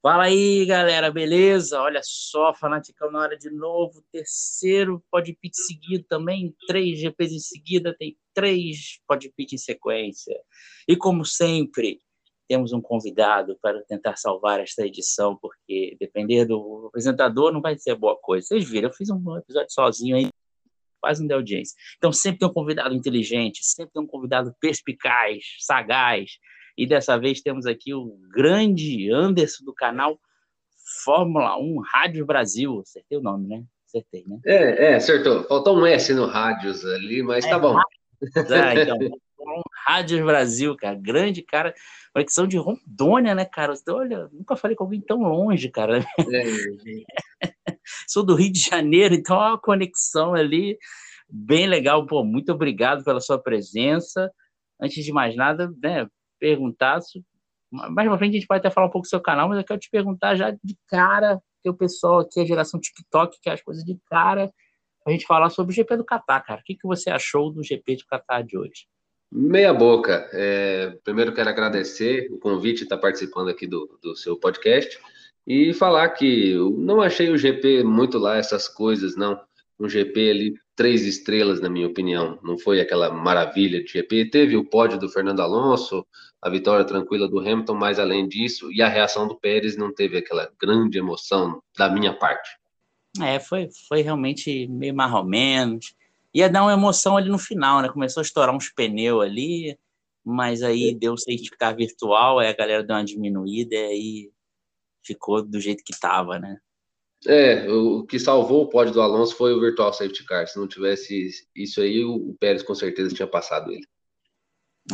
Fala aí, galera, beleza? Olha só, Fanaticão na hora de novo, terceiro podpit seguido também, três GPs em seguida, tem três podpit em sequência. E como sempre, temos um convidado para tentar salvar esta edição, porque depender do apresentador não vai ser boa coisa. Vocês viram, eu fiz um episódio sozinho aí, quase não deu audiência. Então sempre tem um convidado inteligente, sempre tem um convidado perspicaz, sagaz, e dessa vez temos aqui o grande Anderson do canal Fórmula 1 Rádio Brasil. Acertei o nome, né? Acertei, né? É, é, acertou. Faltou um S no Rádios ali, mas tá é, tá bom. É, então, Rádios Brasil, cara. Grande cara. Conexão de Rondônia, né, cara? Olha, nunca falei com alguém tão longe, cara. É. Sou do Rio de Janeiro, então é uma conexão ali bem legal. Pô, muito obrigado pela sua presença. Antes de mais nada, né, perguntar. Mais pra frente a gente pode até falar um pouco do seu canal, mas eu quero te perguntar já de cara, que o pessoal aqui, a geração TikTok, que é as coisas de cara, a gente falar sobre o GP do Catar, cara. O que, que você achou do GP de Catar de hoje? Meia boca. É, primeiro quero agradecer o convite de estar participando aqui do, do seu podcast e falar que eu não achei o GP muito lá essas coisas, não. Um GP ali três estrelas, na minha opinião. Não foi aquela maravilha de GP. Teve o pódio do Fernando Alonso, a vitória tranquila do Hamilton, mas além disso, e a reação do Pérez não teve aquela grande emoção da minha parte. É, foi, foi realmente meio mais ou menos. Ia dar uma emoção ali no final, né? Começou a estourar uns pneus ali, mas aí é. deu o certificado virtual, aí a galera deu uma diminuída e aí ficou do jeito que tava, né? É, o que salvou o pódio do Alonso foi o Virtual Safety Car. Se não tivesse isso aí, o Pérez com certeza tinha passado ele.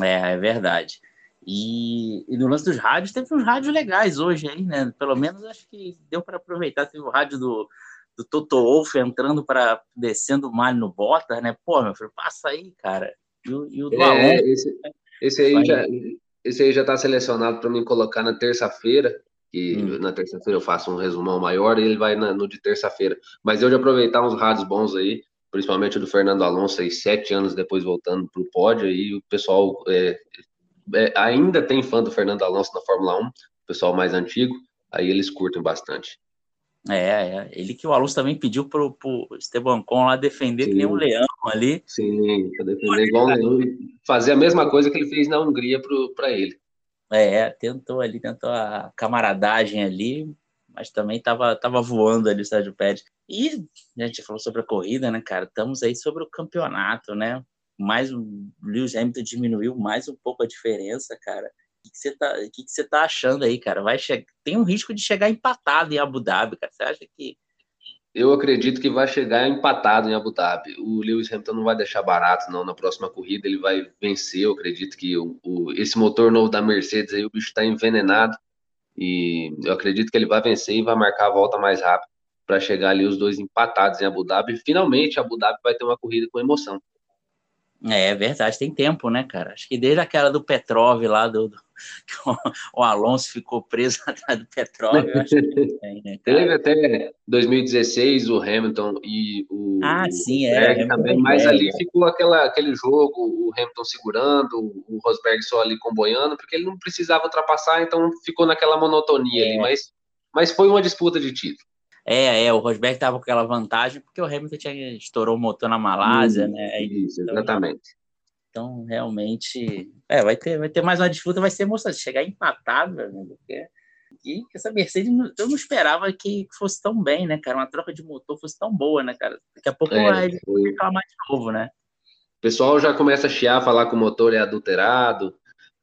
É, é verdade. E, e no lance dos rádios, teve uns rádios legais hoje aí, né? Pelo menos acho que deu para aproveitar. Teve o rádio do, do Toto Wolff entrando para descendo o malho no Bottas, né? Pô, meu filho, passa aí, cara. E o, e o do é, Alonso. Esse, esse, aí já, esse aí já tá selecionado para mim colocar na terça-feira que hum. na terça-feira eu faço um resumão maior e ele vai na, no de terça-feira. Mas eu de aproveitar uns rádios bons aí, principalmente o do Fernando Alonso, aí sete anos depois voltando para o pódio, aí o pessoal é, é, ainda tem fã do Fernando Alonso na Fórmula 1, o pessoal mais antigo, aí eles curtem bastante. É, é. ele que o Alonso também pediu pro, pro Esteban Con lá defender Sim. que nem um leão ali. Sim, para defender igual um leão, fazer a mesma coisa que ele fez na Hungria para ele. É, tentou ali, tentou a camaradagem ali, mas também estava tava voando ali o Sérgio Pérez. E a gente falou sobre a corrida, né, cara? Estamos aí sobre o campeonato, né? Mais o Lewis Hamilton diminuiu mais um pouco a diferença, cara. O que você tá, que que tá achando aí, cara? Vai che... Tem um risco de chegar empatado em Abu Dhabi, cara. Você acha que eu acredito que vai chegar empatado em Abu Dhabi. O Lewis Hamilton não vai deixar barato, não. Na próxima corrida ele vai vencer. Eu acredito que o, o esse motor novo da Mercedes aí, o bicho está envenenado. E eu acredito que ele vai vencer e vai marcar a volta mais rápido para chegar ali os dois empatados em Abu Dhabi. Finalmente, Abu Dhabi vai ter uma corrida com emoção. É, é verdade, tem tempo, né, cara? Acho que desde aquela do Petrov lá, do, do o Alonso ficou preso atrás do Petrov, tem, né, Teve até 2016 o Hamilton e o. Ah, sim, é. também, mas ali ficou aquela, aquele jogo, o Hamilton segurando, o Rosberg só ali comboiando, porque ele não precisava ultrapassar, então ficou naquela monotonia é. ali, mas, mas foi uma disputa de título. É, é, o Rosberg estava com aquela vantagem porque o Hamilton tinha, estourou o motor na Malásia, né? Isso, então, exatamente. Então, realmente, é, vai ter, vai ter mais uma disputa, vai ser emocionante. Chegar empatado, né? Porque e essa Mercedes, eu não esperava que fosse tão bem, né, cara? Uma troca de motor fosse tão boa, né, cara? Daqui a pouco é, vai reclamar de novo, né? O pessoal já começa a chiar, falar que o motor é adulterado,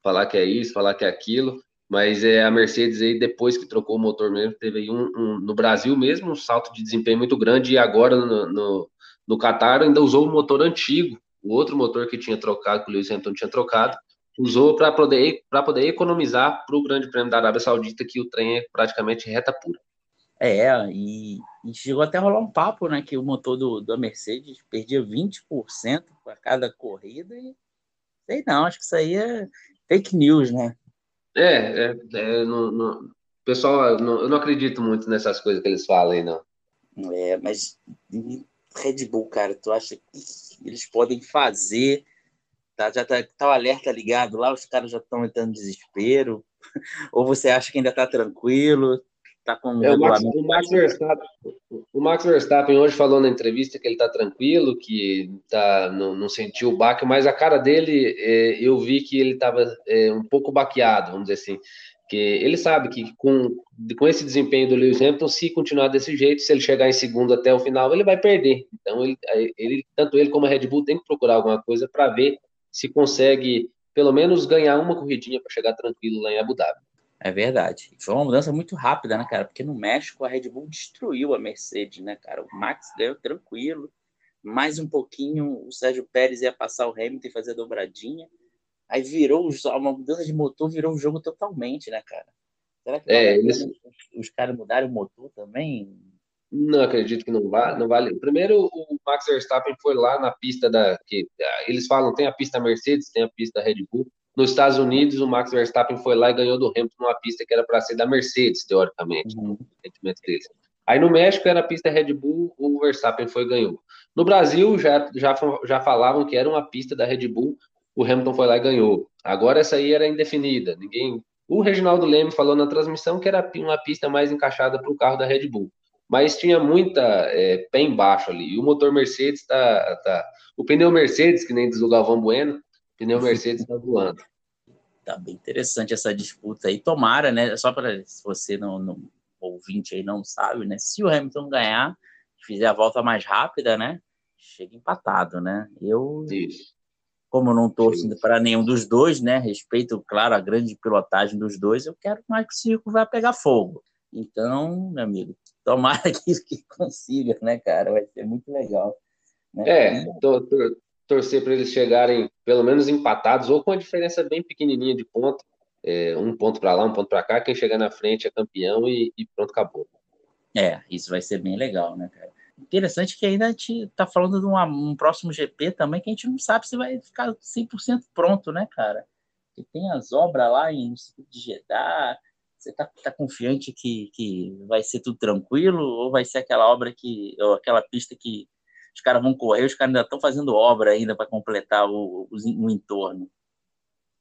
falar que é isso, falar que é aquilo. Mas é, a Mercedes aí, depois que trocou o motor mesmo, teve aí um, um no Brasil mesmo um salto de desempenho muito grande, e agora no, no, no Qatar ainda usou o motor antigo, o outro motor que tinha trocado, que o Lewis Hamilton tinha trocado, usou para poder, poder economizar para o Grande Prêmio da Arábia Saudita, que o trem é praticamente reta pura. É, e, e, chegou até a rolar um papo, né? Que o motor do, da Mercedes perdia 20% para cada corrida e sei não, acho que isso aí é fake news, né? É, é, é no, no, pessoal, no, eu não acredito muito nessas coisas que eles falam aí, não. É, mas Red Bull, cara, tu acha que eles podem fazer? Tá, já tá, tá o alerta ligado lá, os caras já estão entrando em desespero? Ou você acha que ainda tá tranquilo? Tá com é, o, Max, o, Max Verstappen, o Max Verstappen hoje falou na entrevista que ele tá tranquilo, que tá, não, não sentiu o baque, mas a cara dele, é, eu vi que ele tava é, um pouco baqueado, vamos dizer assim. Que ele sabe que com, com esse desempenho do Lewis Hamilton, se continuar desse jeito, se ele chegar em segundo até o final, ele vai perder. Então, ele, ele tanto ele como a Red Bull tem que procurar alguma coisa para ver se consegue pelo menos ganhar uma corridinha para chegar tranquilo lá em Abu Dhabi. É verdade. Foi uma mudança muito rápida, né, cara? Porque no México a Red Bull destruiu a Mercedes, né, cara? O Max ganhou tranquilo. Mais um pouquinho, o Sérgio Pérez ia passar o Hamilton e fazer a dobradinha. Aí virou uma mudança de motor, virou o jogo totalmente, né, cara? Será que é, eles... os caras mudaram o motor também? Não acredito que não vale, não vale. Primeiro, o Max Verstappen foi lá na pista da que eles falam tem a pista Mercedes, tem a pista Red Bull. Nos Estados Unidos, o Max Verstappen foi lá e ganhou do Hamilton numa pista que era para ser da Mercedes, teoricamente, uhum. Aí no México era a pista Red Bull, o Verstappen foi e ganhou. No Brasil já, já, já falavam que era uma pista da Red Bull, o Hamilton foi lá e ganhou. Agora essa aí era indefinida. Ninguém. O Reginaldo Leme falou na transmissão que era uma pista mais encaixada para o carro da Red Bull mas tinha muita é, pé embaixo ali. E o motor Mercedes tá, tá. O pneu Mercedes, que nem diz o Galvão Bueno, pneu Mercedes está voando. Tá bem interessante essa disputa aí. Tomara, né? Só para se você não, não ouvinte aí não sabe, né? Se o Hamilton ganhar, fizer a volta mais rápida, né? Chega empatado, né? Eu, Isso. como não torço para nenhum dos dois, né? Respeito, claro, a grande pilotagem dos dois, eu quero mais que o circo vá pegar fogo. Então, meu amigo, tomara que, que consiga, né, cara? Vai ser muito legal. Né? É, tor torcer para eles chegarem pelo menos empatados ou com a diferença bem pequenininha de ponto, é, um ponto para lá, um ponto para cá, quem chegar na frente é campeão e, e, pronto, acabou. É, isso vai ser bem legal, né, cara? Interessante que ainda a gente tá falando de uma, um próximo GP também que a gente não sabe se vai ficar 100% pronto, né, cara? Que tem as obras lá em de Jeddah, você está tá confiante que, que vai ser tudo tranquilo ou vai ser aquela obra que, ou aquela pista que os caras vão correr, os caras ainda estão fazendo obra ainda para completar o, o, o, entorno?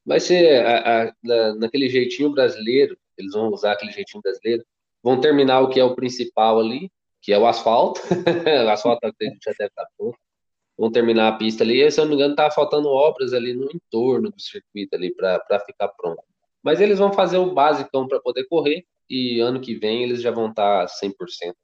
Vai ser a, a, naquele jeitinho brasileiro, eles vão usar aquele jeitinho brasileiro, vão terminar o que é o principal ali, que é o asfalto, o asfalto já deve estar pronto, vão terminar a pista ali, e, se eu não me engano, tá faltando obras ali no entorno do circuito ali para ficar pronto. Mas eles vão fazer o básico para poder correr e ano que vem eles já vão estar tá 100%.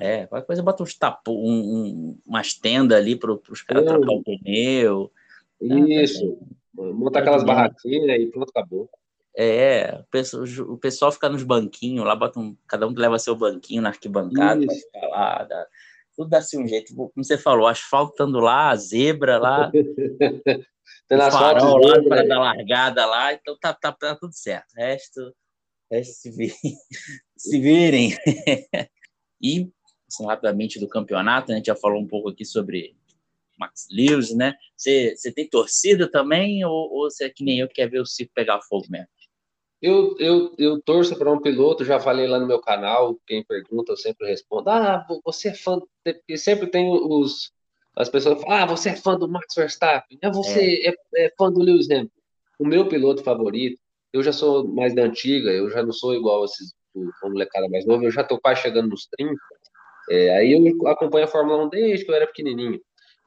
É, qualquer coisa bota uns tapo, um, um, umas tendas ali para os caras é. trocar o pneu. Isso. É, Montar aquelas barraquinhas e pronto, acabou. É, o pessoal, fica nos banquinhos lá, bota um, cada um leva seu banquinho na arquibancada para ficar lá. Dá, tudo dá-se um jeito. Como você falou, asfalto estando lá, zebra lá. Tem o farol lá para dar largada lá, então tá, tá, tá tudo certo. O resto, resto se, vir, se virem. e, assim, rapidamente do campeonato, a gente já falou um pouco aqui sobre Max Lewis, né? Você, tem torcida também ou, você é que nem eu que quer ver o circo pegar fogo mesmo? Eu, eu, eu torço para um piloto, já falei lá no meu canal, quem pergunta eu sempre respondo, ah, você é fã, porque sempre tem os, as pessoas falam, ah, você é fã do Max Verstappen, ah, você é. É, é fã do Lewis Hamilton. O meu piloto favorito, eu já sou mais da antiga, eu já não sou igual esses o molecada mais novo, eu já tô quase chegando nos 30. É, aí eu acompanho a Fórmula 1 desde que eu era pequenininho.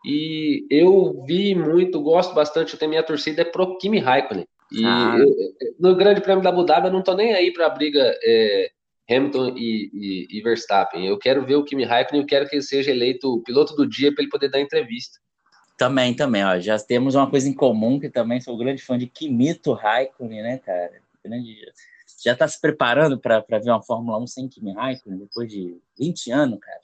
E eu vi muito, gosto bastante, eu tenho minha torcida é pro Kimi Raikkonen. E ah. eu, no Grande Prêmio da Abu Dhabi eu não tô nem aí para a briga é, Hamilton e, e, e, Verstappen. Eu quero ver o Kimi Raikkonen, eu quero que ele seja eleito o piloto do dia para ele poder dar entrevista. Também, também, ó, já temos uma coisa em comum, que também sou grande fã de Kimito Raikkonen, né, cara? Grande... Já está se preparando para ver uma Fórmula 1 sem Kimi Raikkonen depois de 20 anos, cara?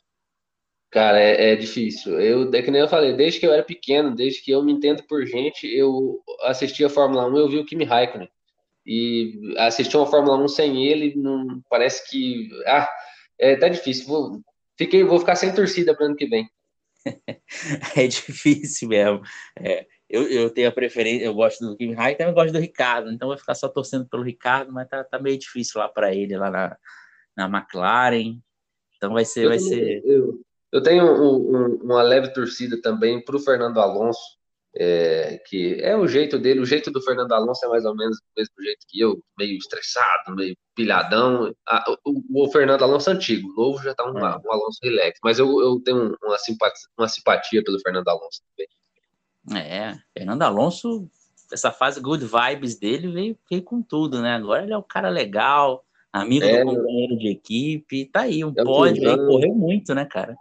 Cara, é, é, difícil. Eu, é que nem eu falei, desde que eu era pequeno, desde que eu me entendo por gente, eu assistia a Fórmula 1, eu vi o Kimi Raikkonen e assistir uma Fórmula 1 sem ele não parece que ah é tá difícil vou fiquei vou ficar sem torcida para ano que vem é difícil mesmo é, eu, eu tenho a preferência eu gosto do Kimi Raikkonen também gosto do Ricardo então vou ficar só torcendo pelo Ricardo mas tá, tá meio difícil lá para ele lá na, na McLaren então vai ser eu vai ser eu, eu tenho um, um, uma leve torcida também para o Fernando Alonso é, que é o jeito dele, o jeito do Fernando Alonso é mais ou menos o mesmo jeito que eu, meio estressado, meio pilhadão. o, o, Fernando Alonso é antigo, o novo já está um, é. um, Alonso relax, mas eu, eu tenho uma simpatia, uma simpatia pelo Fernando Alonso também. É, Fernando Alonso, essa fase good vibes dele veio, veio com tudo, né? Agora ele é um cara legal, amigo é, do companheiro de equipe, tá aí, um é pódio aí, correu muito, né, cara?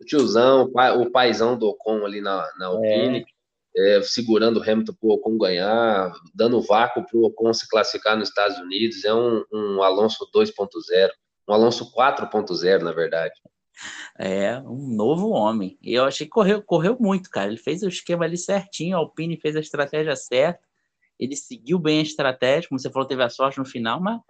O tiozão, o, pai, o paizão do Ocon ali na, na Alpine. É é, segurando o Hamilton para o Ocon ganhar, dando vácuo para o Ocon se classificar nos Estados Unidos. É um, um Alonso 2.0, um Alonso 4.0, na verdade. É, um novo homem. E eu achei que correu, correu muito, cara. Ele fez o esquema ali certinho, a Alpine fez a estratégia certa. Ele seguiu bem a estratégia, como você falou, teve a sorte no final, mas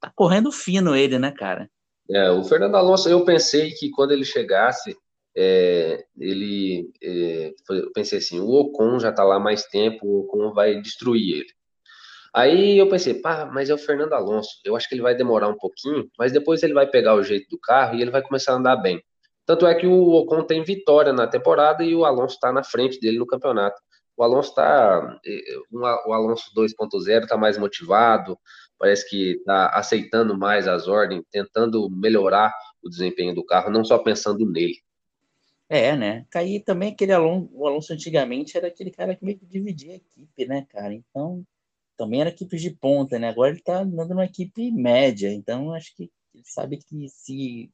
tá correndo fino ele, né, cara? É, o Fernando Alonso, eu pensei que quando ele chegasse, é, ele, é, eu pensei assim, o Ocon já está lá mais tempo, o Ocon vai destruir ele. Aí eu pensei, pá, mas é o Fernando Alonso, eu acho que ele vai demorar um pouquinho, mas depois ele vai pegar o jeito do carro e ele vai começar a andar bem. Tanto é que o Ocon tem vitória na temporada e o Alonso está na frente dele no campeonato. O Alonso está, é, o Alonso 2.0 está mais motivado, parece que está aceitando mais as ordens, tentando melhorar o desempenho do carro, não só pensando nele. É, né? Caí também aquele Alonso, o Alonso antigamente era aquele cara que meio que dividia a equipe, né, cara? Então, também era equipe de ponta, né? Agora ele tá andando numa equipe média, então acho que ele sabe que se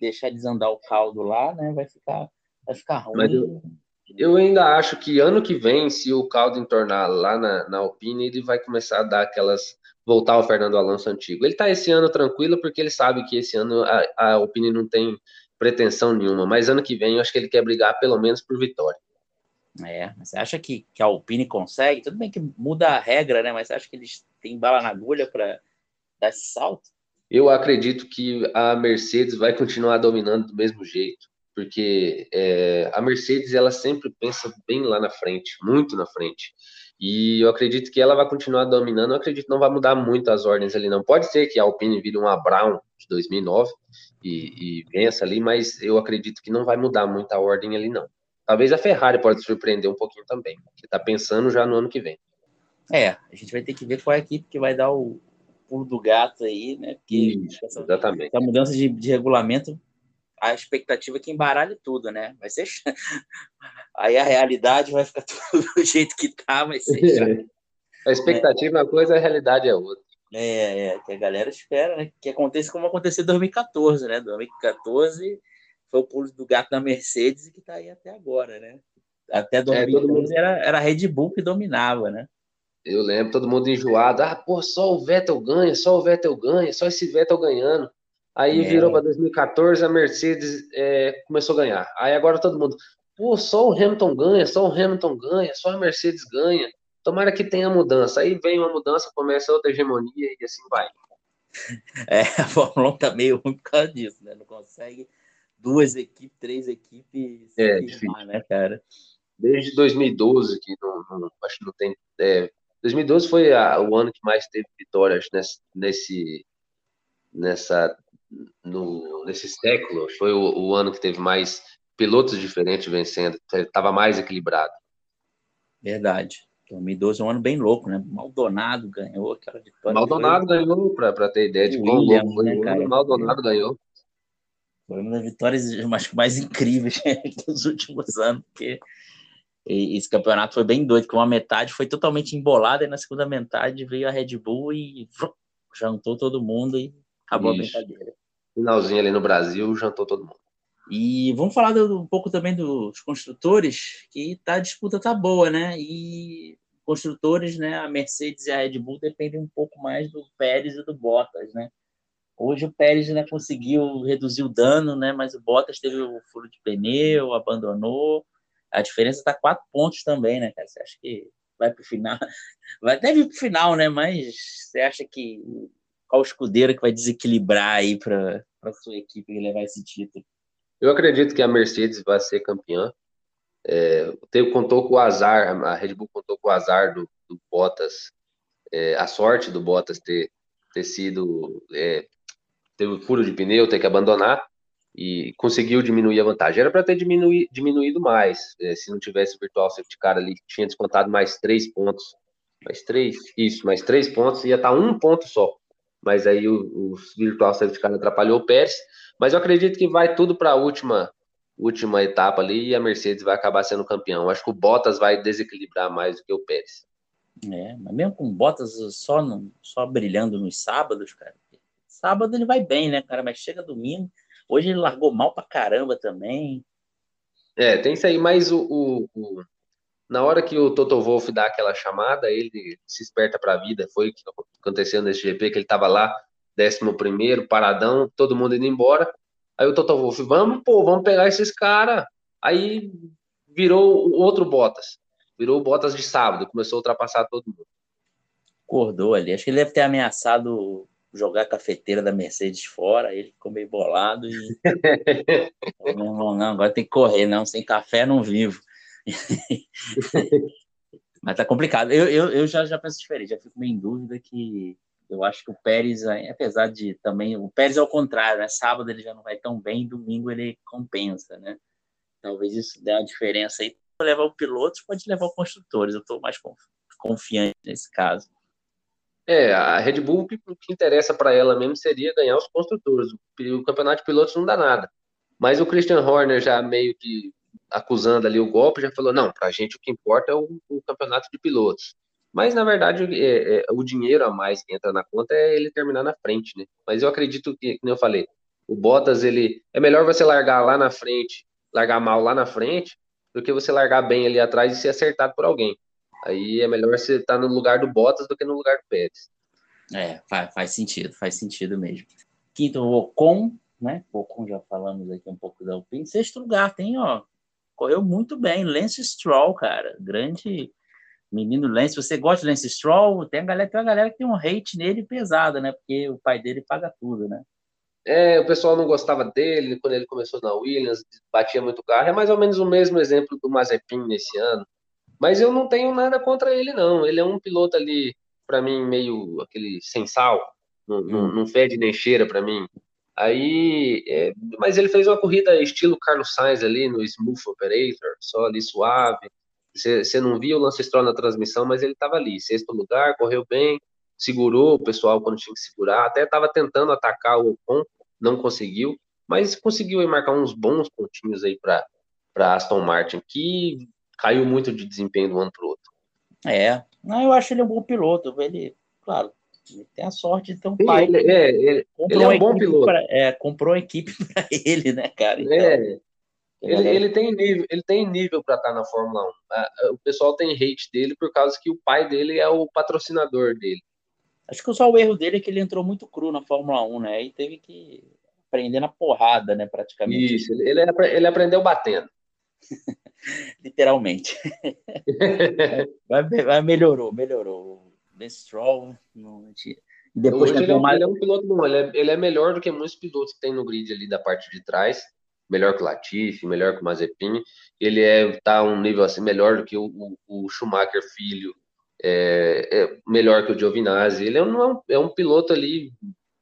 deixar desandar o caldo lá, né, vai ficar, vai ficar ruim. Mas eu, eu ainda acho que ano que vem, se o caldo entornar lá na, na Alpine, ele vai começar a dar aquelas voltar ao Fernando Alonso antigo. Ele tá esse ano tranquilo porque ele sabe que esse ano a, a Alpine não tem pretensão nenhuma, mas ano que vem eu acho que ele quer brigar pelo menos por vitória. É, você acha que, que a Alpine consegue? Tudo bem que muda a regra, né? Mas você acha que eles têm bala na agulha para dar esse salto? Eu acredito que a Mercedes vai continuar dominando do mesmo jeito, porque é, a Mercedes ela sempre pensa bem lá na frente, muito na frente. E eu acredito que ela vai continuar dominando. Eu acredito que não vai mudar muito as ordens ali, não. Pode ser que a Alpine vire uma Brown de 2009, e, e vença ali, mas eu acredito que não vai mudar muito a ordem ali, não. Talvez a Ferrari pode surpreender um pouquinho também, que está pensando já no ano que vem. É, a gente vai ter que ver qual é a equipe que vai dar o pulo do gato aí, né? Porque Isso, essa, exatamente. Essa mudança de, de regulamento, a expectativa é que embaralhe tudo, né? Vai ser. aí a realidade vai ficar tudo do jeito que tá, vai ser. a expectativa é uma coisa, a realidade é outra. É, é, que a galera espera, né? Que aconteça como aconteceu em 2014, né? 2014 foi o pulo do gato da Mercedes e que tá aí até agora, né? Até 2014 é, mundo... era, era a Red Bull que dominava, né? Eu lembro, todo mundo enjoado. Ah, pô, só o Vettel ganha, só o Vettel ganha, só esse Vettel ganhando. Aí é. virou para 2014, a Mercedes é, começou a ganhar. Aí agora todo mundo, pô, só o Hamilton ganha, só o Hamilton ganha, só a Mercedes ganha. Tomara que tenha mudança. Aí vem uma mudança, começa outra hegemonia e assim vai. É, a Fórmula 1 tá meio ruim por causa disso, né? Não consegue duas equipes, três equipes é, firmar, né, cara? Desde 2012 que não, não, acho que não tem. É, 2012 foi a, o ano que mais teve vitórias nesse, nesse nessa no, nesse século. Foi o, o ano que teve mais pilotos diferentes vencendo. Estava mais equilibrado. Verdade. 2012 é um ano bem louco, né? Maldonado ganhou aquela vitória. Maldonado ganhou, para ter ideia de quão louco foi. Né? Maldonado ganhou. Foi uma das vitórias mais, mais incríveis dos últimos anos, porque esse campeonato foi bem doido, que uma metade foi totalmente embolada e na segunda metade veio a Red Bull e jantou todo mundo e acabou Isso. a brincadeira. Finalzinho ali no Brasil, jantou todo mundo. E vamos falar do, um pouco também dos construtores, que tá, a disputa tá boa, né? E construtores, né? A Mercedes e a Red Bull dependem um pouco mais do Pérez e do Bottas, né? Hoje o Pérez né, conseguiu reduzir o dano, né? Mas o Bottas teve o furo de pneu, abandonou. A diferença está quatro pontos também, né, cara? Você acha que vai para o final? Vai até vir para o final, né? Mas você acha que qual escudeiro que vai desequilibrar aí para a sua equipe levar esse título? Eu acredito que a Mercedes vai ser campeã. É, contou com o azar, a Red Bull contou com o azar do, do Bottas, é, a sorte do Bottas ter, ter sido. É, teve furo de pneu, ter que abandonar. e conseguiu diminuir a vantagem. Era para ter diminuído, diminuído mais, é, se não tivesse o virtual safety car ali, tinha descontado mais três pontos. Mais três? Isso, mais três pontos, ia estar tá um ponto só. Mas aí o, o virtual safety car atrapalhou o Pérez. Mas eu acredito que vai tudo para a última, última etapa ali e a Mercedes vai acabar sendo campeão. Acho que o Bottas vai desequilibrar mais do que o Pérez. É, mas mesmo com Bottas só, no, só brilhando nos sábados, cara. Sábado ele vai bem, né, cara? Mas chega domingo Hoje ele largou mal pra caramba também. É, tem isso aí, mas o, o, o na hora que o Toto Wolff dá aquela chamada, ele se esperta para a vida. Foi o que aconteceu nesse GP, que ele estava lá, 11 paradão, todo mundo indo embora. Aí o Toto Wolff, vamos, pô, vamos pegar esses caras. Aí virou o outro Bottas. Virou o Bottas de sábado, começou a ultrapassar todo mundo. Acordou ali. Acho que ele deve ter ameaçado jogar a cafeteira da Mercedes fora, ele ficou meio bolado e. não, não, agora tem que correr, não, sem café não vivo. Mas tá complicado. Eu, eu, eu já, já penso diferente, já fico meio em dúvida que eu acho que o Pérez, apesar de também. O Pérez é o contrário, né? Sábado ele já não vai tão bem, domingo ele compensa, né? Talvez isso dê uma diferença aí. Levar o piloto pode levar o construtores, eu estou mais confiante nesse caso. É, a Red Bull, o que, que interessa para ela mesmo seria ganhar os construtores. O, o, campeonato de pilotos não dá nada. Mas o Christian Horner já meio que acusando ali o golpe, já falou: não, para a gente o que importa é o, o, campeonato de pilotos. Mas na verdade é, é, o dinheiro a mais que entra na conta é ele terminar na frente, né? Mas eu acredito que, como eu falei, o Bottas ele é melhor você largar lá na frente, largar mal lá na frente, do que você largar bem ali atrás e ser acertado por alguém. Aí é melhor você estar tá no lugar do Bottas do que no lugar do Pérez. É, faz, faz sentido, faz sentido mesmo. Quinto, o Ocon, né? O Ocon já falamos aqui um pouco da Alpine. Sexto lugar, tem, ó, correu muito bem. Lance Stroll, cara, grande menino Lance. Você gosta de Lance Stroll? Tem a galera, tem uma galera que tem um hate nele pesado, né? Porque o pai dele paga tudo, né? É, o pessoal não gostava dele quando ele começou na Williams, batia muito carro. É mais ou menos o mesmo exemplo do Mazepin nesse ano. Mas eu não tenho nada contra ele, não. Ele é um piloto ali, para mim, meio aquele sem sal, não, não, não fede nem cheira para mim. Aí, é, mas ele fez uma corrida estilo Carlos Sainz ali no Smooth Operator, só ali suave. Você não via o Lance Stroll na transmissão, mas ele estava ali, sexto lugar, correu bem, segurou o pessoal quando tinha que segurar, até estava tentando atacar o Ocon, não conseguiu, mas conseguiu marcar uns bons pontinhos aí para Aston Martin, que caiu muito de desempenho de um ano para o outro. É, não, eu acho ele um bom piloto. Ele, claro, ele tem a sorte de ter um pai. Ele, é, ele, ele é um bom piloto. Pra, é, comprou a equipe para ele, né, cara? Então, é. Ele, ele, tem nível, ele tem nível para estar tá na Fórmula 1. O pessoal tem hate dele por causa que o pai dele é o patrocinador dele. Acho que só o erro dele é que ele entrou muito cru na Fórmula 1, né? E teve que aprender na porrada, né, praticamente. Isso, ele, ele aprendeu batendo. literalmente. vai, vai, melhorou, melhorou. Ben Stroll, não, depois ele, é mais... ele é um piloto bom, ele é, ele é melhor do que muitos pilotos que tem no grid ali da parte de trás, melhor que o Latifi, melhor que o Mazepin, ele é tá um nível assim melhor do que o, o, o Schumacher filho, é, é, melhor que o Giovinazzi, ele é um, é um piloto ali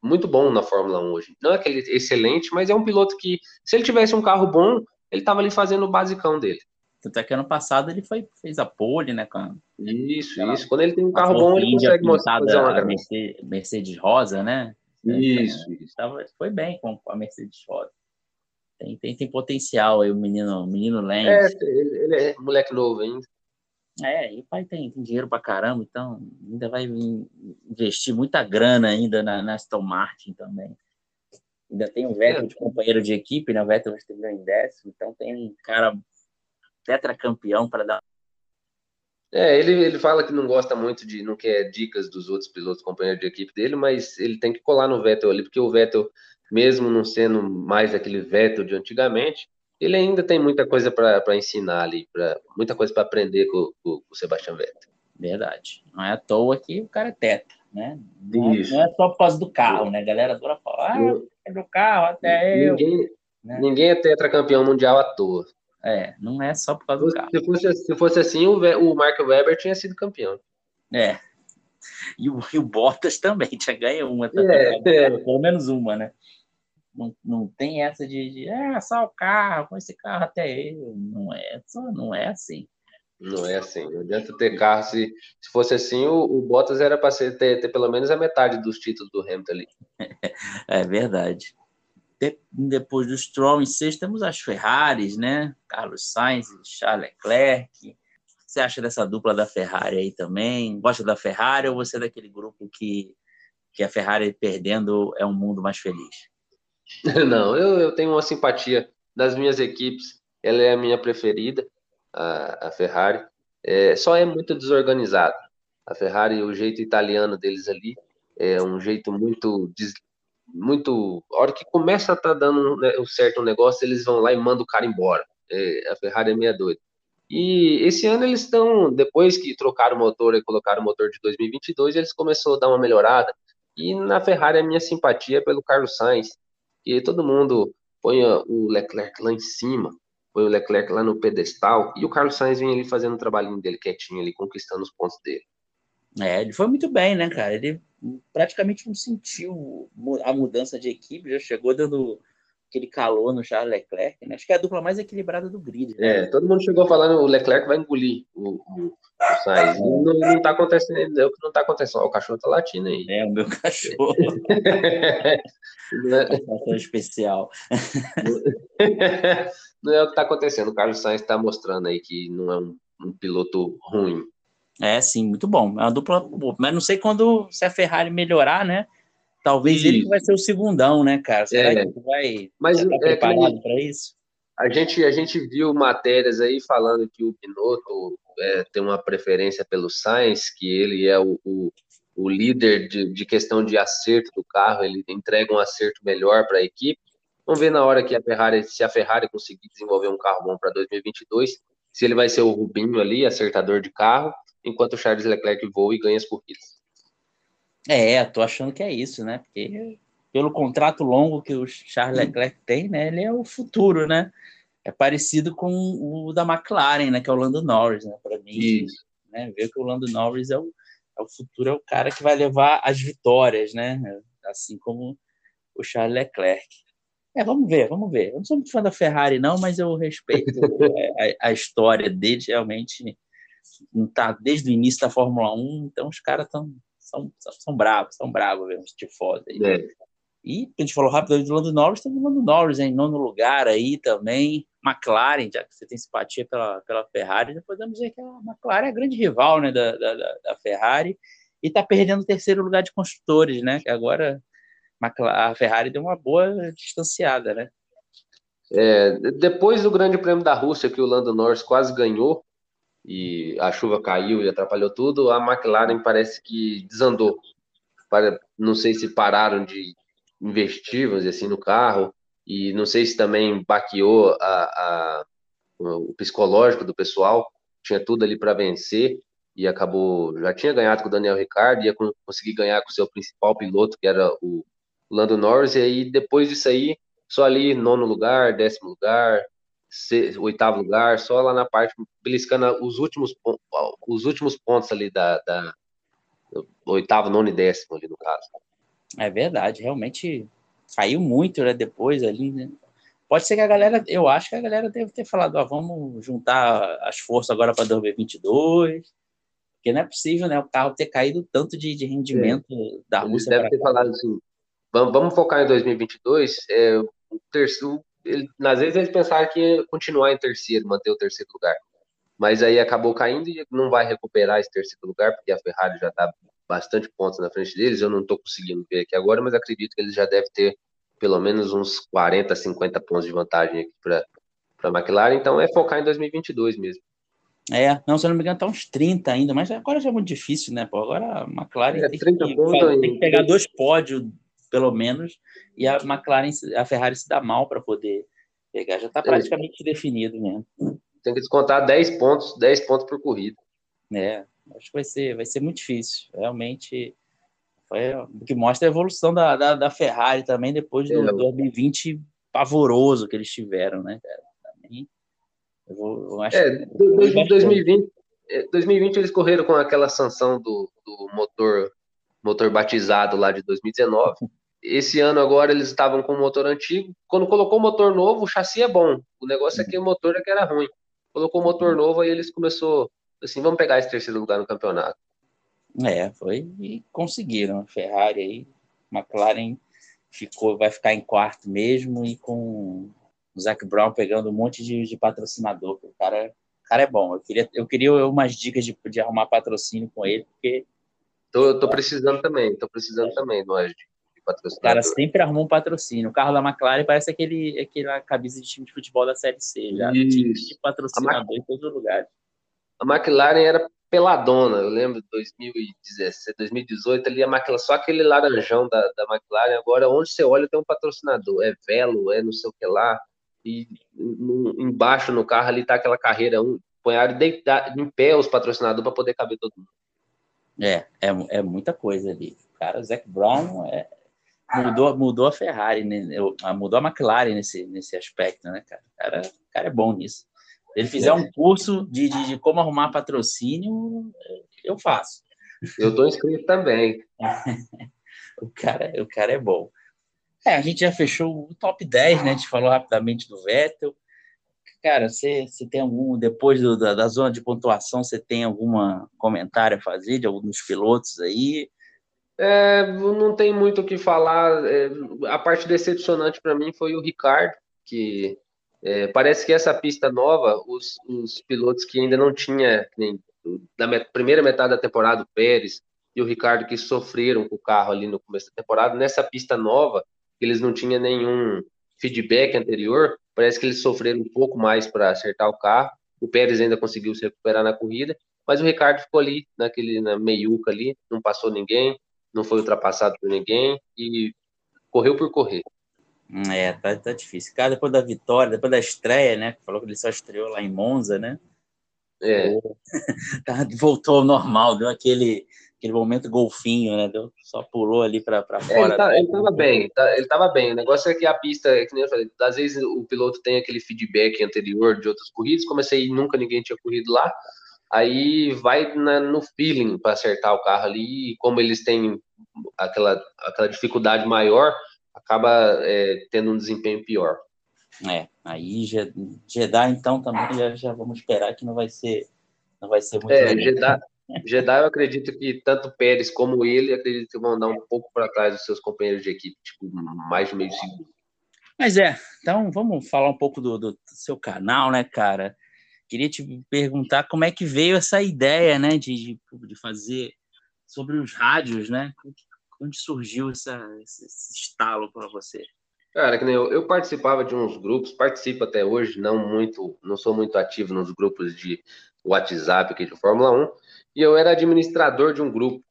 muito bom na Fórmula 1 hoje. Não é aquele excelente, mas é um piloto que, se ele tivesse um carro bom, ele estava ali fazendo o basicão dele. Tanto é que ano passado ele foi, fez a pole, né? Com isso, isso. Quando ele tem um carro bom, ele consegue mostrar a Mercedes, Mercedes Rosa, né? Isso, é, isso. Tava, foi bem com a Mercedes Rosa. Tem, tem, tem potencial aí o menino, menino Lance. É, ele, ele é moleque novo ainda. É, e o pai tem, tem, dinheiro pra caramba, então ainda vai investir muita grana ainda na, na Aston Martin também. Ainda tem o Vettel é. de companheiro de equipe, né? O Vettel terminou em décimo, então tem um cara tetracampeão para dar. É, ele, ele fala que não gosta muito de, não quer dicas dos outros pilotos companheiros de equipe dele, mas ele tem que colar no Vettel ali, porque o Vettel, mesmo não sendo mais aquele Vettel de antigamente, ele ainda tem muita coisa para ensinar ali, pra, muita coisa para aprender com, com, com, o Sebastian Vettel. Verdade. Não é à toa que o cara é tetra, né? Não, é, não é só por causa do carro, né? A galera adora falar, ah, é do carro, até ninguém, eu. Né? Ninguém é tetracampeão mundial à toa. É, não é só por causa do carro. Se fosse, se fosse assim, o, o Mark Webber tinha sido campeão. É. E o, e o Bottas também tinha ganho uma, é, é. pelo menos uma, né? Não, não tem essa de, de é só o carro, com esse carro até eu. Não é, só, não é assim. Não é assim. Não adianta ter carro. Se, se fosse assim, o, o Bottas era para ter, ter pelo menos a metade dos títulos do Hamilton ali. é verdade. De, depois do Stroll em sexto, temos as Ferraris, né? Carlos Sainz e Charles Leclerc. O que você acha dessa dupla da Ferrari aí também? Gosta da Ferrari ou você é daquele grupo que, que a Ferrari perdendo é um mundo mais feliz? Não, eu, eu tenho uma simpatia das minhas equipes. Ela é a minha preferida a, a Ferrari. É, só é muito desorganizada. A Ferrari, o jeito italiano deles ali, é um jeito muito. Muito a hora que começa a estar tá dando né, um certo negócio, eles vão lá e mandam o cara embora. É, a Ferrari é meia doida. E esse ano eles estão, depois que trocaram o motor e colocaram o motor de 2022, eles começaram a dar uma melhorada. E na Ferrari a minha simpatia é pelo Carlos Sainz, que todo mundo põe o Leclerc lá em cima, põe o Leclerc lá no pedestal, e o Carlos Sainz vem ali fazendo o trabalhinho dele quietinho ali, conquistando os pontos dele. É, ele foi muito bem, né, cara? Ele praticamente não sentiu a mudança de equipe, já chegou dando aquele calor no Charles Leclerc, né? Acho que é a dupla mais equilibrada do grid. Né? É, todo mundo chegou falando o Leclerc vai engolir o, o, o Sainz. Não, não tá acontecendo, é o que não tá acontecendo. Ó, o cachorro tá latindo aí. É, o meu cachorro. é especial. não é o que tá acontecendo. O Carlos Sainz tá mostrando aí que não é um, um piloto ruim. É, sim, muito bom. É uma dupla, mas não sei quando se a Ferrari melhorar, né? Talvez ele vai ser o segundão, né, cara? Será é. que vai Mas, estar tá preparado para isso? A gente, a gente viu matérias aí falando que o Binotto é, tem uma preferência pelo Sainz, que ele é o, o, o líder de, de, questão de acerto do carro, ele entrega um acerto melhor para a equipe. Vamos ver na hora que a Ferrari, se a Ferrari conseguir desenvolver um carro bom para 2022, se ele vai ser o Rubinho ali, acertador de carro, enquanto o Charles Leclerc voa e ganha as corridas. É, tô achando que é isso, né? Porque pelo contrato longo que o Charles Leclerc tem, né? Ele é o futuro, né? É parecido com o da McLaren, né? Que é o Lando Norris, né? Para mim, isso. né? Ver que o Lando Norris é o, é o futuro, é o cara que vai levar as vitórias, né? Assim como o Charles Leclerc. É, vamos ver, vamos ver. Eu não sou muito fã da Ferrari, não, mas eu respeito a, a, história deles, realmente tá desde o início da Fórmula 1, então os caras estão são, são, são bravos, são bravos mesmo, tifosa. Aí. É. E a gente falou rápido do Lando Norris, tem o Lando Norris em nono lugar aí também. McLaren, já que você tem simpatia pela, pela Ferrari, já podemos dizer que a McLaren é a grande rival né, da, da, da Ferrari e está perdendo o terceiro lugar de construtores, né? Que agora a Ferrari deu uma boa distanciada, né? É, depois do Grande Prêmio da Rússia, que o Lando Norris quase ganhou, e a chuva caiu e atrapalhou tudo, a McLaren parece que desandou. Não sei se pararam de investir, vamos dizer assim, no carro, e não sei se também baqueou a, a, o psicológico do pessoal, tinha tudo ali para vencer, e acabou, já tinha ganhado com o Daniel Ricciardo, ia conseguir ganhar com o seu principal piloto, que era o Lando Norris, e aí depois disso aí, só ali nono lugar, décimo lugar, oitavo lugar, só lá na parte, beliscando os últimos, os últimos pontos ali da, da oitavo, nono e décimo ali no caso. É verdade, realmente caiu muito, né, depois ali, né? Pode ser que a galera, eu acho que a galera deve ter falado, ó, vamos juntar as forças agora para 2022, porque não é possível, né, o carro ter caído tanto de, de rendimento é. da Rússia. Deve ter cá. falado assim, vamos, vamos focar em 2022, é, o terceiro, ele, às vezes eles pensaram que ia continuar em terceiro, manter o terceiro lugar. Mas aí acabou caindo e não vai recuperar esse terceiro lugar, porque a Ferrari já está bastante pontos na frente deles. Eu não estou conseguindo ver aqui agora, mas acredito que eles já devem ter pelo menos uns 40, 50 pontos de vantagem aqui para a McLaren. Então é focar em 2022 mesmo. É, não, se eu não me engano, tá uns 30 ainda, mas agora já é muito difícil, né? Pô, agora a McLaren é, tem, que, tem, que, pegar dois pódios pelo menos, e a McLaren, a Ferrari se dá mal para poder pegar. Já está praticamente é. definido mesmo. Tem que descontar 10 pontos, 10 pontos por corrida. É, acho que vai ser, vai ser muito difícil. Realmente foi o que mostra a evolução da, da, da Ferrari também depois do é. 2020 pavoroso que eles tiveram, né, cara? Também, eu vou, eu acho é, 2020, 2020 eles correram com aquela sanção do, do motor motor batizado lá de 2019 esse ano agora eles estavam com o motor antigo. Quando colocou o motor novo, o chassi é bom. O negócio é que o motor é que era ruim. Colocou o motor novo, aí eles começou assim, vamos pegar esse terceiro lugar no campeonato. É, foi e conseguiram. A Ferrari aí, McLaren ficou, vai ficar em quarto mesmo e com o Zac Brown pegando um monte de, de patrocinador. O cara, o cara é bom. Eu queria, eu queria umas dicas de, de arrumar patrocínio com ele, porque. Tô, tô precisando também, tô precisando também de, patrocinador. O cara sempre arrumou um patrocínio. O carro da McLaren parece aquele, aquela camisa de time de futebol da Série C, já. Isso. de patrocinador em todos os lugares. A McLaren era peladona, eu lembro de 2017, 2018, ali a McLaren, só aquele laranjão da, da McLaren, agora onde você olha tem um patrocinador, é Velo, é não sei o que lá, e no, embaixo no carro ali tá aquela carreira, um, punhado deitar em pé os patrocinadores para poder caber todo mundo. É, é, é muita coisa ali. O cara, Zac Brown é, mudou, mudou a Ferrari, né? mudou a McLaren nesse, nesse aspecto, né, cara? O cara, o cara é bom nisso ele fizer um curso de, de, de, como arrumar patrocínio, eu faço. Eu estou inscrito também. o, cara, o cara é bom. É, a gente já fechou o top 10, né? A gente falou rapidamente do Vettel. Cara, você, você tem algum, depois do, da, da, zona de pontuação, você tem algum comentário a fazer de alguns pilotos aí? É, não tem muito o que falar. É, a parte decepcionante para mim foi o Ricardo, que é, parece que essa pista nova, os, os pilotos que ainda não tinha, nem, da met, primeira metade da temporada, o Pérez e o Ricardo, que sofreram com o carro ali no começo da temporada, nessa pista nova, eles não tinham nenhum feedback anterior, parece que eles sofreram um pouco mais para acertar o carro. O Pérez ainda conseguiu se recuperar na corrida, mas o Ricardo ficou ali, naquele na meiuca ali, não passou ninguém, não foi ultrapassado por ninguém e correu por correr. É, tá, tá difícil. Cara, depois da vitória, depois da estreia, né? Falou que ele só estreou lá em Monza, né? É. Tá, voltou ao normal, deu aquele, aquele momento golfinho, né? Deu, só pulou ali para fora. É, ele, tá, ele tava bem, tá, ele tava bem. O negócio é que a pista, é que nem eu falei, às vezes o piloto tem aquele feedback anterior de outras corridas, comecei nunca ninguém tinha corrido lá, aí vai na, no feeling para acertar o carro ali, e como eles têm aquela, aquela dificuldade maior, acaba é, tendo um desempenho pior. É, aí Jeddah então também já, já vamos esperar que não vai ser não vai ser muito é, Jeddah, Jeddah eu acredito que tanto Pérez como ele acredito que vão dar um pouco para trás dos seus companheiros de equipe, tipo mais de meio segundo. Mas é, então vamos falar um pouco do, do seu canal, né, cara? Queria te perguntar como é que veio essa ideia, né, de, de, fazer sobre os rádios, né? Onde surgiu essa, esse, estalo para você? Cara, que nem eu, eu participava de uns grupos, participo até hoje, não muito, não sou muito ativo nos grupos de WhatsApp aqui de Fórmula 1, e eu era administrador de um grupo,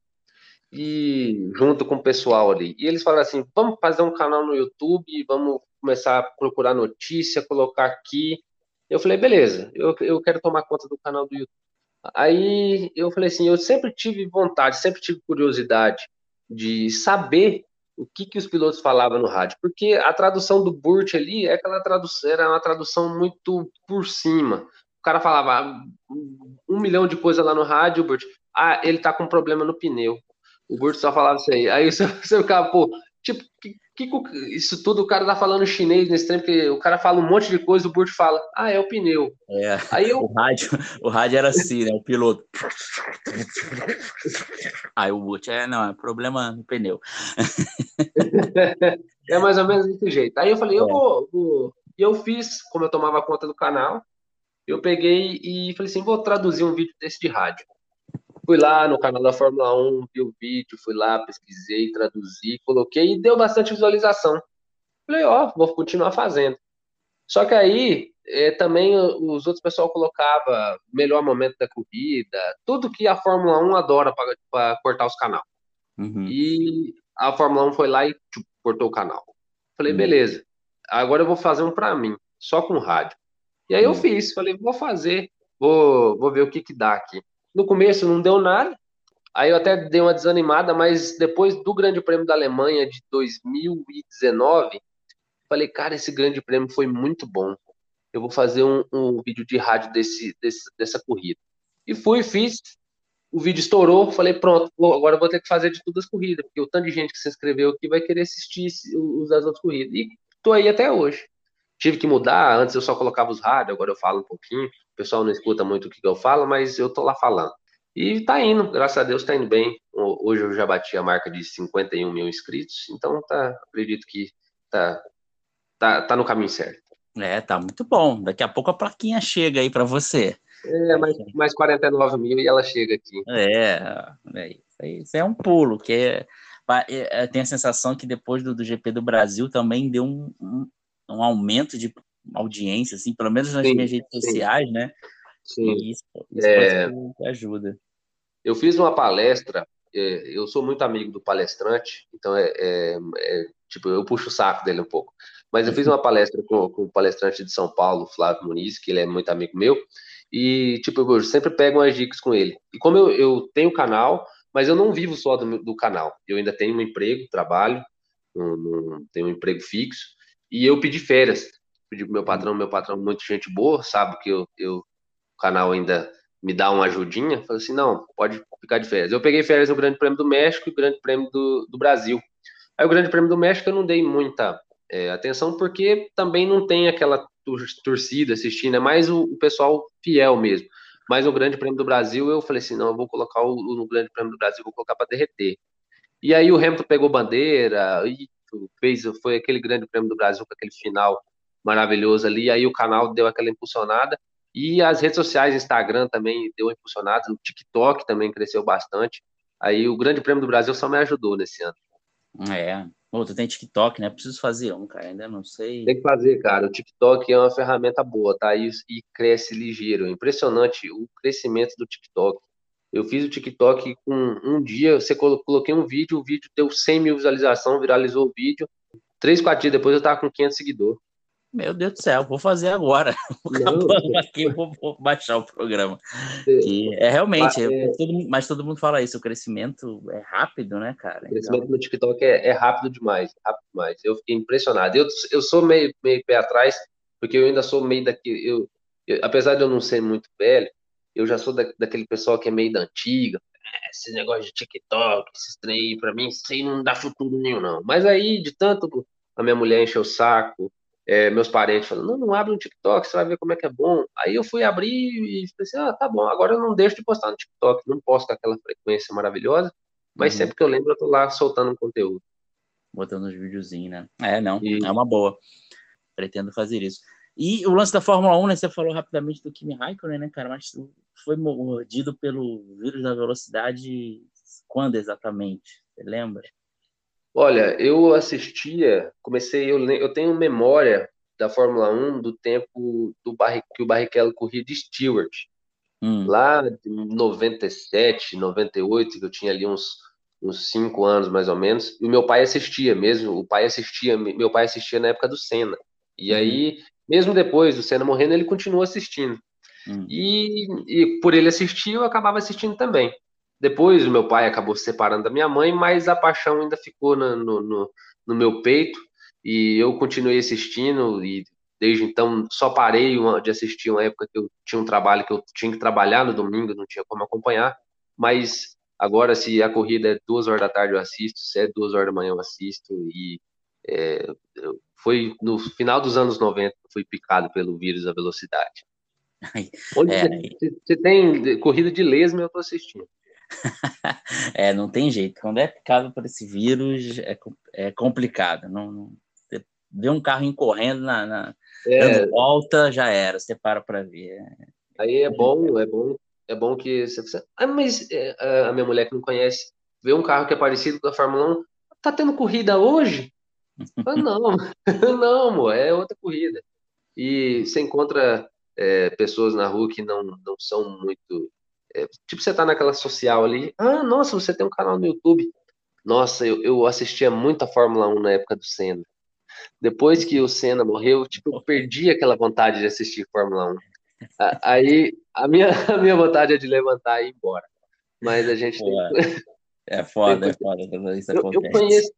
e junto com o pessoal ali. E eles falaram assim: vamos fazer um canal no YouTube, vamos começar a procurar notícia, colocar aqui. Eu falei, beleza, eu, eu quero tomar conta do canal do YouTube. Aí eu falei assim, eu sempre tive vontade, sempre tive curiosidade de saber o que, que os pilotos falavam no rádio, porque a tradução do Burt ali é aquela tradução, era uma tradução muito por cima. O cara falava ah, um milhão de coisas lá no rádio, Burt, ah, ele tá com problema no pneu. O Burt só falava isso aí. Aí você, você ficava, pô, tipo, que, que, isso tudo o cara tá falando chinês nesse tempo, que o cara fala um monte de coisa, o Burt fala, ah, é o pneu. É, aí eu... o, rádio, o rádio era assim, né? O piloto. Aí o Burt, é, não, é problema no pneu. é mais ou menos desse jeito. Aí eu falei, é. eu vou, vou. E eu fiz, como eu tomava conta do canal, eu peguei e falei assim, vou traduzir um vídeo desse de rádio. Fui lá no canal da Fórmula 1, vi o vídeo, fui lá, pesquisei, traduzi, coloquei e deu bastante visualização. Falei, ó, oh, vou continuar fazendo. Só que aí é, também os outros pessoal colocava melhor momento da corrida, tudo que a Fórmula 1 adora para cortar os canais. Uhum. E a Fórmula 1 foi lá e cortou o canal. Falei, uhum. beleza, agora eu vou fazer um para mim, só com rádio. E aí uhum. eu fiz, falei, vou fazer, vou, vou ver o que que dá aqui. No começo não deu nada, aí eu até dei uma desanimada, mas depois do Grande Prêmio da Alemanha de 2019, falei, cara, esse Grande Prêmio foi muito bom. Eu vou fazer um, um vídeo de rádio desse, desse, dessa corrida. E fui, fiz. o vídeo estourou, falei, pronto, agora vou ter que fazer de todas as corridas, porque o tanto de gente que se inscreveu aqui vai querer assistir os das outras corridas. E tô aí até hoje. Tive que mudar, antes eu só colocava os rádios, agora eu falo um pouquinho. O pessoal não escuta muito o que eu falo, mas eu tô lá falando. E tá indo, graças a Deus tá indo bem. Hoje eu já bati a marca de 51 mil inscritos, então tá, acredito que tá, tá, tá no caminho certo. É, tá muito bom. Daqui a pouco a plaquinha chega aí para você. É, mais, mais 49 mil e ela chega aqui. É, é isso é um pulo, que é, é, tem a sensação que depois do, do GP do Brasil também deu um, um, um aumento de audiência, assim, pelo menos nas sim, minhas redes sim. sociais, né? Sim. E isso, isso é... ajuda. Eu fiz uma palestra, é, eu sou muito amigo do palestrante, então é, é, é, tipo, eu puxo o saco dele um pouco. Mas eu fiz uma palestra com, com o palestrante de São Paulo, Flávio Muniz, que ele é muito amigo meu, e, tipo, eu sempre pego umas dicas com ele. E como eu, eu tenho canal, mas eu não vivo só do, do canal. Eu ainda tenho um emprego, trabalho, um, um, tenho um emprego fixo, e eu pedi férias. Pedi pro meu patrão, meu patrão muito gente boa, sabe que eu, eu o canal ainda me dá uma ajudinha. Falei assim, não, pode ficar de férias. Eu peguei férias no Grande Prêmio do México e o Grande Prêmio do, do Brasil. Aí o Grande Prêmio do México eu não dei muita é, atenção porque também não tem aquela torcida assistindo, é mais o, o, pessoal fiel mesmo. Mas no Grande Prêmio do Brasil, eu falei assim: não, eu vou colocar o, no Grande Prêmio do Brasil, vou colocar para derreter. E aí o Hamilton pegou bandeira, e fez, foi aquele Grande Prêmio do Brasil com aquele final maravilhoso ali. Aí o canal deu aquela impulsionada. E as redes sociais, Instagram também deu impulsionada, o TikTok também cresceu bastante. Aí o Grande Prêmio do Brasil só me ajudou nesse ano. É, Pô, tu tem TikTok, né? Preciso fazer um, cara. Ainda não sei. Tem que fazer, cara. O TikTok é uma ferramenta boa, tá? E, e cresce ligeiro. Impressionante o crescimento do TikTok. Eu fiz o TikTok com um dia, você coloquei um vídeo, o vídeo deu 100 mil visualizações, viralizou o vídeo. Três, quatro dias depois eu tava com 500 seguidores. Meu Deus do céu, vou fazer agora. Vou aqui, vou, vou, baixar o programa. E é realmente, é, todo, mas todo mundo fala isso, o crescimento é rápido, né, cara? O crescimento então... no TikTok é, é, rápido demais, rápido demais. Eu fiquei impressionado. Eu, eu sou meio, meio pé atrás, porque eu ainda sou meio daquele. Eu, eu, apesar de eu não ser muito velho, eu já sou da, daquele pessoal que é meio da antiga. É, esse negócio de TikTok, esses trem, pra mim, isso aí não dá futuro nenhum, não. Mas aí, de tanto a minha mulher encher o saco, é, meus parentes falando, não, não abre um TikTok, você vai ver como é que é bom. Aí eu fui abrir e pensei, ah, tá bom, agora eu não deixo de postar no TikTok, não posto com aquela frequência maravilhosa, mas uhum. sempre que eu lembro eu tô lá soltando um conteúdo. Botando os videozinhos, né? É, não, e... é uma boa. Pretendo fazer isso. E o lance da Fórmula 1, né? Você falou rapidamente do Kimi Raikkonen, né, cara? Mas foi mordido pelo vírus da velocidade quando exatamente? Você lembra? Olha, eu assistia, comecei, eu, eu tenho memória da Fórmula 1 do tempo do Barri, que o Barrichello corria de Stewart. Hum. Lá em 97, 98, que eu tinha ali uns, uns cinco anos mais ou menos, e o meu pai assistia mesmo, o pai assistia, meu pai assistia na época do Senna. E hum. aí, mesmo depois do Senna morrendo, ele continuou assistindo. Hum. E, e por ele assistir, eu acabava assistindo também. Depois, o meu pai acabou se separando da minha mãe, mas a paixão ainda ficou no, no, no, no meu peito e eu continuei assistindo e desde então só parei de assistir uma época que eu tinha um trabalho que eu tinha que trabalhar no domingo, não tinha como acompanhar, mas agora se a corrida é duas horas da tarde eu assisto, se é duas horas da manhã eu assisto e é, foi no final dos anos 90 fui picado pelo vírus da velocidade. Onde é, você, tem corrida de lesma eu tô assistindo. é, não tem jeito. Quando é picado por esse vírus, é, é complicado. Não, não, vê um carro correndo na, na é, dando volta, já era. Você para para ver. Aí é bom, é bom, é bom que você. Ah, mas é, a minha mulher que não conhece vê um carro que é parecido com a Fórmula 1. Tá tendo corrida hoje? ah, não, não, amor, é outra corrida. E você encontra é, pessoas na rua que não, não são muito é, tipo, você tá naquela social ali. Ah, nossa, você tem um canal no YouTube. Nossa, eu, eu assistia muito a Fórmula 1 na época do Senna. Depois que o Senna morreu, tipo, eu perdi aquela vontade de assistir Fórmula 1. Aí a minha, a minha vontade é de levantar e ir embora. Mas a gente tem... É foda, é foda quando isso eu, eu, conheço,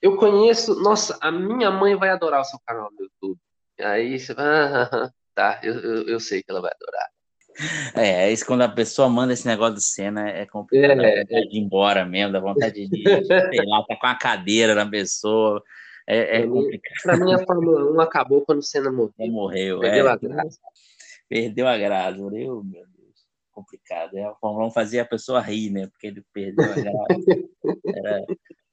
eu conheço, nossa, a minha mãe vai adorar o seu canal no YouTube. Aí você vai, ah, tá, eu, eu, eu sei que ela vai adorar. É, é isso quando a pessoa manda esse negócio do Senna é complicado. É, vontade de ir embora mesmo, dá vontade de, sei lá, tá com a cadeira na pessoa. É, é complicado. Pra mim, a Fórmula 1 acabou quando o Senna morreu. morreu, Perdeu é. a graça. Perdeu a graça, meu Deus. Complicado. É, a Fórmula 1 fazia a pessoa rir, né? Porque ele perdeu a graça. Era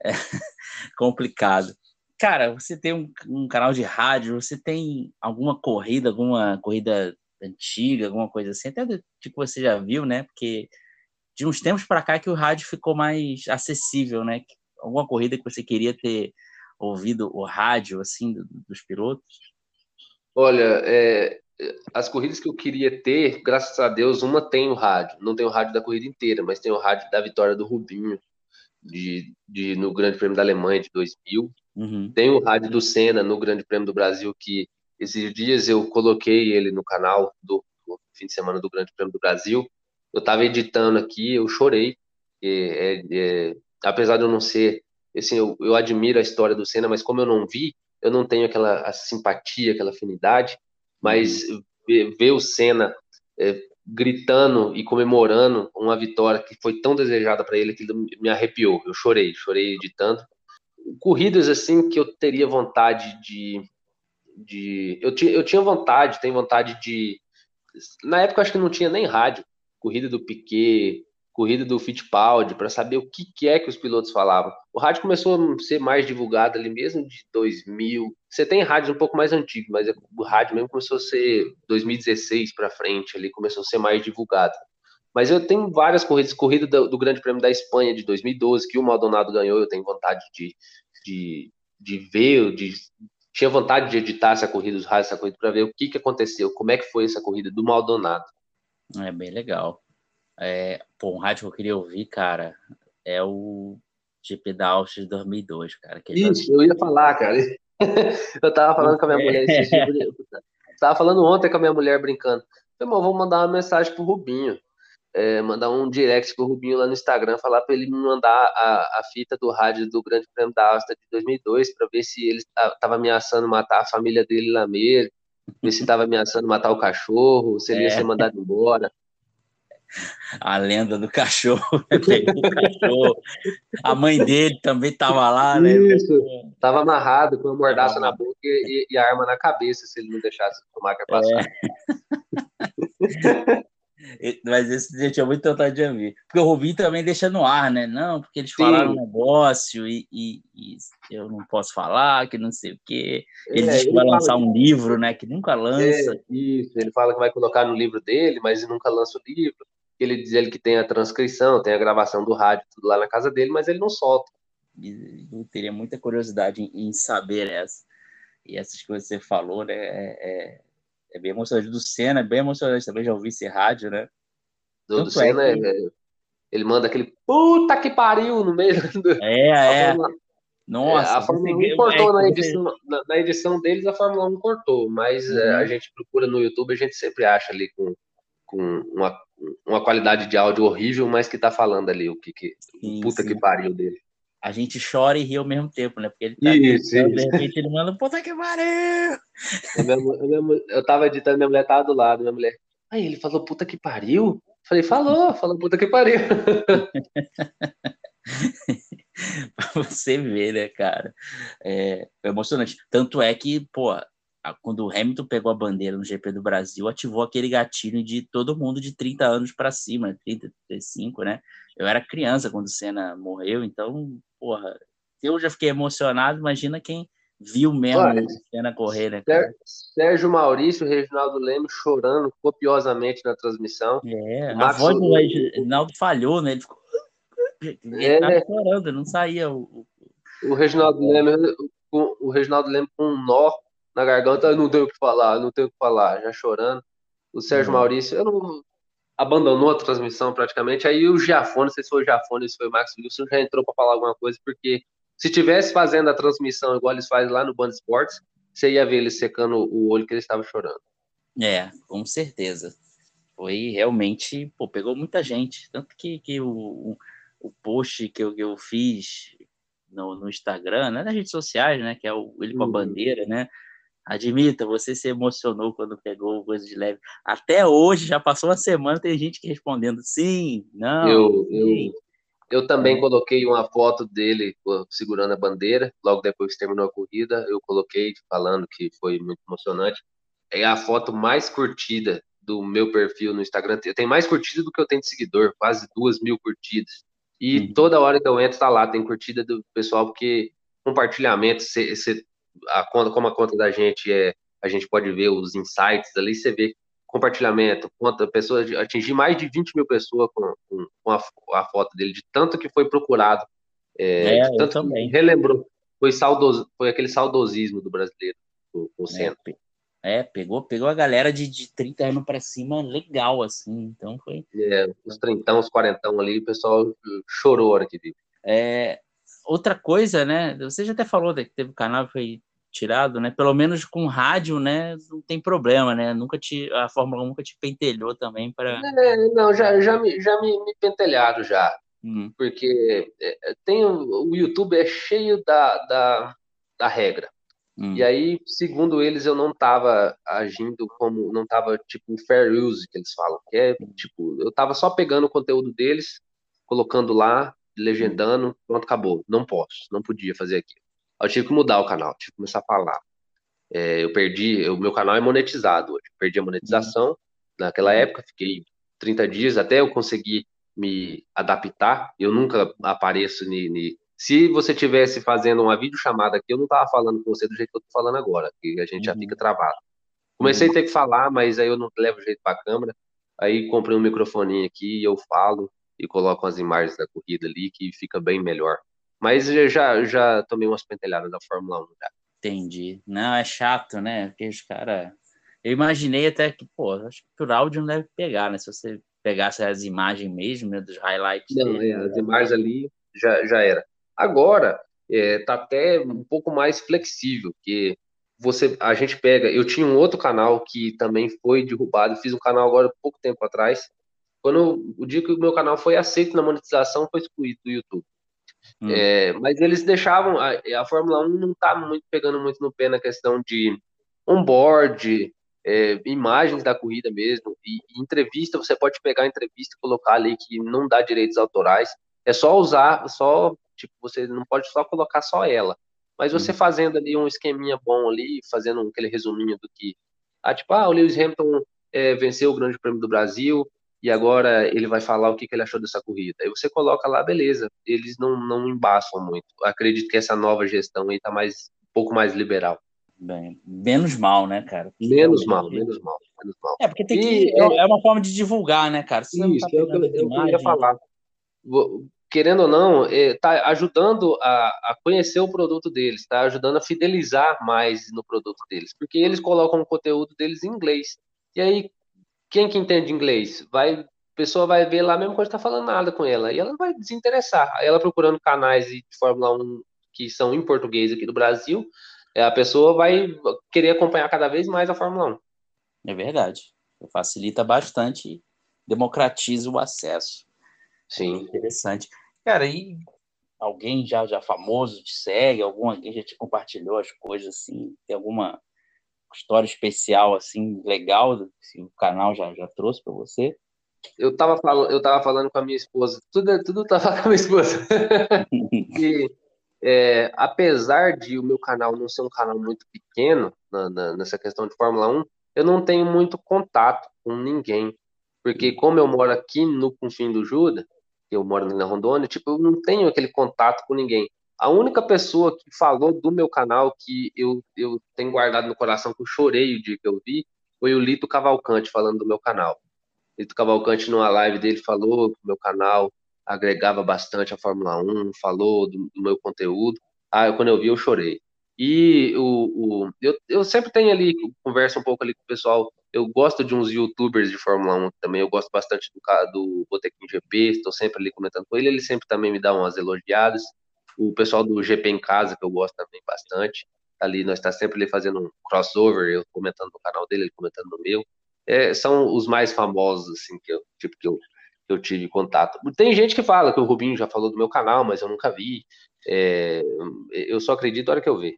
é, complicado. Cara, você tem um, um canal de rádio, você tem alguma corrida, alguma corrida antiga, alguma coisa assim, até do que você já viu, né? Porque de uns tempos para cá que o rádio ficou mais acessível, né? Alguma corrida que você queria ter ouvido o rádio, assim, do, dos pilotos? Olha, é, as corridas que eu queria ter, graças a Deus, uma tem o rádio. Não tem o rádio da corrida inteira, mas tem o rádio da vitória do Rubinho de, de no Grande Prêmio da Alemanha de 2000. Uhum. Tem o rádio do Senna no Grande Prêmio do Brasil, que esses dias eu coloquei ele no canal do, do fim de semana do Grande Prêmio do Brasil. Eu estava editando aqui, eu chorei. É, é, apesar de eu não ser, assim, eu, eu, admiro a história do Senna, mas como eu não vi, eu não tenho aquela simpatia, aquela afinidade. Mas ver, ver, o Senna é, gritando e comemorando uma vitória que foi tão desejada para ele que me arrepiou. Eu chorei, chorei editando. Corridas assim que eu teria vontade de. De eu, tinha, eu tinha vontade, tenho vontade de. Na época, acho que não tinha nem rádio. Corrida do Piquet, corrida do Fittipaldi, para saber o que, que, é que os pilotos falavam. O rádio começou a ser mais divulgado ali mesmo de 2000. Você tem rádios um pouco mais antigos, mas o rádio mesmo começou a ser 2016 para frente, ali começou a ser mais divulgado. Mas eu tenho várias corridas, corrida do, do, Grande Prêmio da Espanha de 2012, que o Maldonado ganhou, eu tenho vontade de, de, de ver, de, tinha vontade de editar essa corrida, os rádios, essa corrida, para ver o que, que aconteceu, como é que foi essa corrida do Maldonado. É bem legal. É, pô, um rádio que eu queria ouvir, cara, é o GP da Áustria de 2002, cara. Isso, eu ia falar, cara. eu tava falando com a minha mulher esse eu tava falando ontem com a minha mulher brincando. Falei, vou mandar uma mensagem pro Rubinho. É, mandar um direct pro Rubinho lá no Instagram, falar para ele me mandar a, a fita do rádio do Grande Prêmio da Áustria de 2002 para ver se ele tava ameaçando matar a família dele lá mesmo, ver se tava ameaçando matar o cachorro, se ele é. ia ser mandado embora a lenda do cachorro, né? cachorro. A mãe dele também estava lá, né? Isso, estava amarrado com a mordaça na boca e, e, a arma na cabeça se ele não deixasse o Schumacher passar. É. Mas esse eu tinha muito vontade de ouvir. Porque o Rubinho também deixa no ar, né? Não, porque eles Sim. falaram um negócio e, e, e, eu não posso falar, que não sei o quê. Ele é, diz que vai lançar um livro, né? Que nunca lança. É, isso, ele fala que vai colocar no livro dele, mas nunca lança o livro ele diz ele que tem a transcrição, tem a gravação do rádio, tudo lá na casa dele, mas ele não solta. Eu teria muita curiosidade em, em saber essa. E essas coisas que você falou, né? É, é, é bem emocionante. Do Senna é bem emocionante também, já ouvi esse rádio, né? Do, do Senna, é que... É, ele manda aquele puta que pariu no meio do. É, é. Nossa, é, a Fórmula 1 cortou na edição, na, na, edição deles, a Fórmula 1 cortou, mas uhum. é, a gente procura no YouTube, a gente sempre acha ali com, com uma uma qualidade de áudio horrível, mas que tá falando ali o que, que sim, puta sim. que pariu dele. A gente chora e ri ao mesmo tempo, né? Porque ele tá isso, isso. de repente ele manda, puta que pariu! Eu, eu tava editando, minha mulher tava do lado, minha mulher. Aí ele falou, puta que pariu? Falei, falou, falou puta que pariu. pra você ver, né, cara? É, é emocionante. Tanto é que, pô, quando o Hamilton pegou a bandeira no GP do Brasil, ativou aquele gatilho de todo mundo de 30 anos para cima, 30, 35, né? Eu era criança quando o Senna morreu, então, porra, eu já fiquei emocionado, imagina quem viu mesmo Olha, o Senna correr, né? Cara? Sérgio Maurício, Reginaldo Lemos chorando copiosamente na transmissão. É, a voz do Reginaldo falhou, né? Ele ficou. Ele é, tava chorando, não saía o. O Reginaldo Lemos, o Reginaldo Lemos com um nó na garganta, não tenho o que falar, não tenho o que falar, já chorando. O Sérgio uhum. Maurício, eu não abandonou a transmissão praticamente. Aí o Giafone, não sei se foi o Giafone, se foi o Max Wilson, já entrou para falar alguma coisa, porque se tivesse fazendo a transmissão igual eles fazem lá no Band Esportes, você ia ver eles secando o olho que eles estavam chorando. É, com certeza. Foi realmente, pô, pegou muita gente. Tanto que, que o, o post que eu, que eu fiz no, no Instagram, né, nas redes sociais, né, que é o, ele com a uhum. bandeira, né, Admita, você se emocionou quando pegou o coisa de leve. Até hoje, já passou uma semana, tem gente que respondendo sim, não. Eu, sim. eu, eu também é. coloquei uma foto dele segurando a bandeira, logo depois que terminou a corrida, eu coloquei falando que foi muito emocionante. É a foto mais curtida do meu perfil no Instagram. Tem mais curtida do que eu tenho de seguidor, quase duas mil curtidas. E uhum. toda hora que eu entro, tá lá, tem curtida do pessoal, porque compartilhamento, cê, cê, a conta, como a conta da gente é, a gente pode ver os insights ali, você vê compartilhamento, conta, pessoas, atingir mais de 20 mil pessoas com, com, com a, a, foto dele, de tanto que foi procurado, é, é tanto também. relembrou, foi, saudoso, foi aquele saudosismo do brasileiro, o, o centro. É, pegou, pegou a galera de, de 30 anos para cima legal, assim, então foi... É, os 30, os 40 ali, o pessoal chorou a hora que viu. É, outra coisa, né? Você já até falou que teve o canal foi tirado, né? Pelo menos com rádio, né? Não tem problema, né? Nunca te a Fórmula 1 nunca te pentelhou também para. É, não, já já me já me, me pentelharam já, hum. porque é, tem o, YouTube é cheio da, da, da regra. Hum. E aí, segundo eles, eu não estava agindo como, não estava tipo fair use que eles falam, que é tipo, eu estava só pegando o conteúdo deles, colocando lá legendando, pronto, acabou. Não posso, não podia fazer aquilo. Eu tive que mudar o canal, tive que começar a falar. É, eu perdi, o meu canal é monetizado hoje. Perdi a monetização. Uhum. Naquela época, fiquei 30 dias até eu conseguir me adaptar. Eu nunca apareço ni, ni... Se você tivesse fazendo uma videochamada aqui, eu não tava falando com você do jeito que eu tô falando agora, que a gente uhum. já fica travado. Comecei uhum. a ter que falar, mas aí eu não levo jeito para a câmera. Aí comprei um microfoninho aqui e eu falo e colocam as imagens da corrida ali, que fica bem melhor. Mas eu já, já tomei umas pentelhadas da Fórmula 1 já. Entendi. Não, é chato, né? Porque os caras. Eu imaginei até que, pô, acho que por áudio não deve pegar, né? Se você pegasse as imagens mesmo, né, dos highlights. Não, dele, é, as imagens ali já, já era. Agora, é, tá até um pouco mais flexível, que você, a gente pega. Eu tinha um outro canal que também foi derrubado, fiz um canal agora pouco tempo atrás, quando o dia que o meu canal foi aceito na monetização, foi excluído do YouTube. Hum. É, mas eles deixavam. A, a Fórmula 1 não está muito pegando muito no pé na questão de onboard, é, imagens da corrida mesmo. E, e, entrevista, você pode pegar a entrevista e colocar ali que não dá direitos autorais. É só usar, só, tipo, você não pode só colocar só ela. Mas você hum. fazendo ali um esqueminha bom ali, fazendo aquele resuminho do que. Ah, tipo, ah, o Lewis Hamilton é, venceu o Grande Prêmio do Brasil, e agora ele vai falar o que, que ele achou dessa corrida. Aí você coloca lá, beleza. Eles não, não embaçam muito. Acredito que essa nova gestão aí tá mais, um pouco mais liberal. Bem, menos mal, né, cara? Menos mal, menos mal, menos mal. É, porque tem que. É, é uma forma de divulgar, né, cara? Você isso, tá é o que eu, eu queria falar. Querendo ou não, está é, ajudando a, a conhecer o produto deles, está ajudando a fidelizar mais no produto deles, porque eles colocam o conteúdo deles em inglês. E aí, quem que entende inglês? Vai, a pessoa vai ver lá mesmo quando está falando nada com ela, e ela vai desinteressar. Aí ela procurando canais de Fórmula 1 que são em português aqui do Brasil, é, a pessoa vai querer acompanhar cada vez mais a Fórmula 1. É verdade. Facilita bastante, democratiza o acesso. Sim. É interessante. Cara, e alguém já, já famoso te segue? Algum alguém já te compartilhou as coisas assim? Tem alguma história especial, assim, legal, que o canal já, já trouxe para você? Eu estava falando, eu tava falando com a minha esposa, tudo, tudo tava com a minha esposa. e, é, apesar de o meu canal não ser um canal muito pequeno na, na, nessa questão de Fórmula 1, eu não tenho muito contato com ninguém. Porque como eu moro aqui no confim do Juda, eu moro na Rondônia, tipo, eu não tenho aquele contato com ninguém. A única pessoa que falou do meu canal que eu, eu tenho guardado no coração, que eu chorei o dia que eu vi, foi o Lito Cavalcante falando do meu canal. Lito Cavalcante, numa live dele, falou que o meu canal agregava bastante a Fórmula 1, falou do, do meu conteúdo. Ah, quando eu vi, eu chorei. E o, o, eu, eu sempre tenho ali, conversa um pouco ali com o pessoal. Eu gosto de uns youtubers de Fórmula 1 também. Eu gosto bastante do, do Botequim GP, estou sempre ali comentando com ele. Ele sempre também me dá umas elogiadas o pessoal do GP em casa, que eu gosto também bastante. Ali nós está sempre ali fazendo um crossover, eu comentando no canal dele, ele comentando no meu. É, são os mais famosos, assim, que eu, tipo, que eu, que eu tive contato. Tem gente que fala que o Rubinho já falou do meu canal, mas eu nunca vi. É, eu só acredito na hora que eu ver.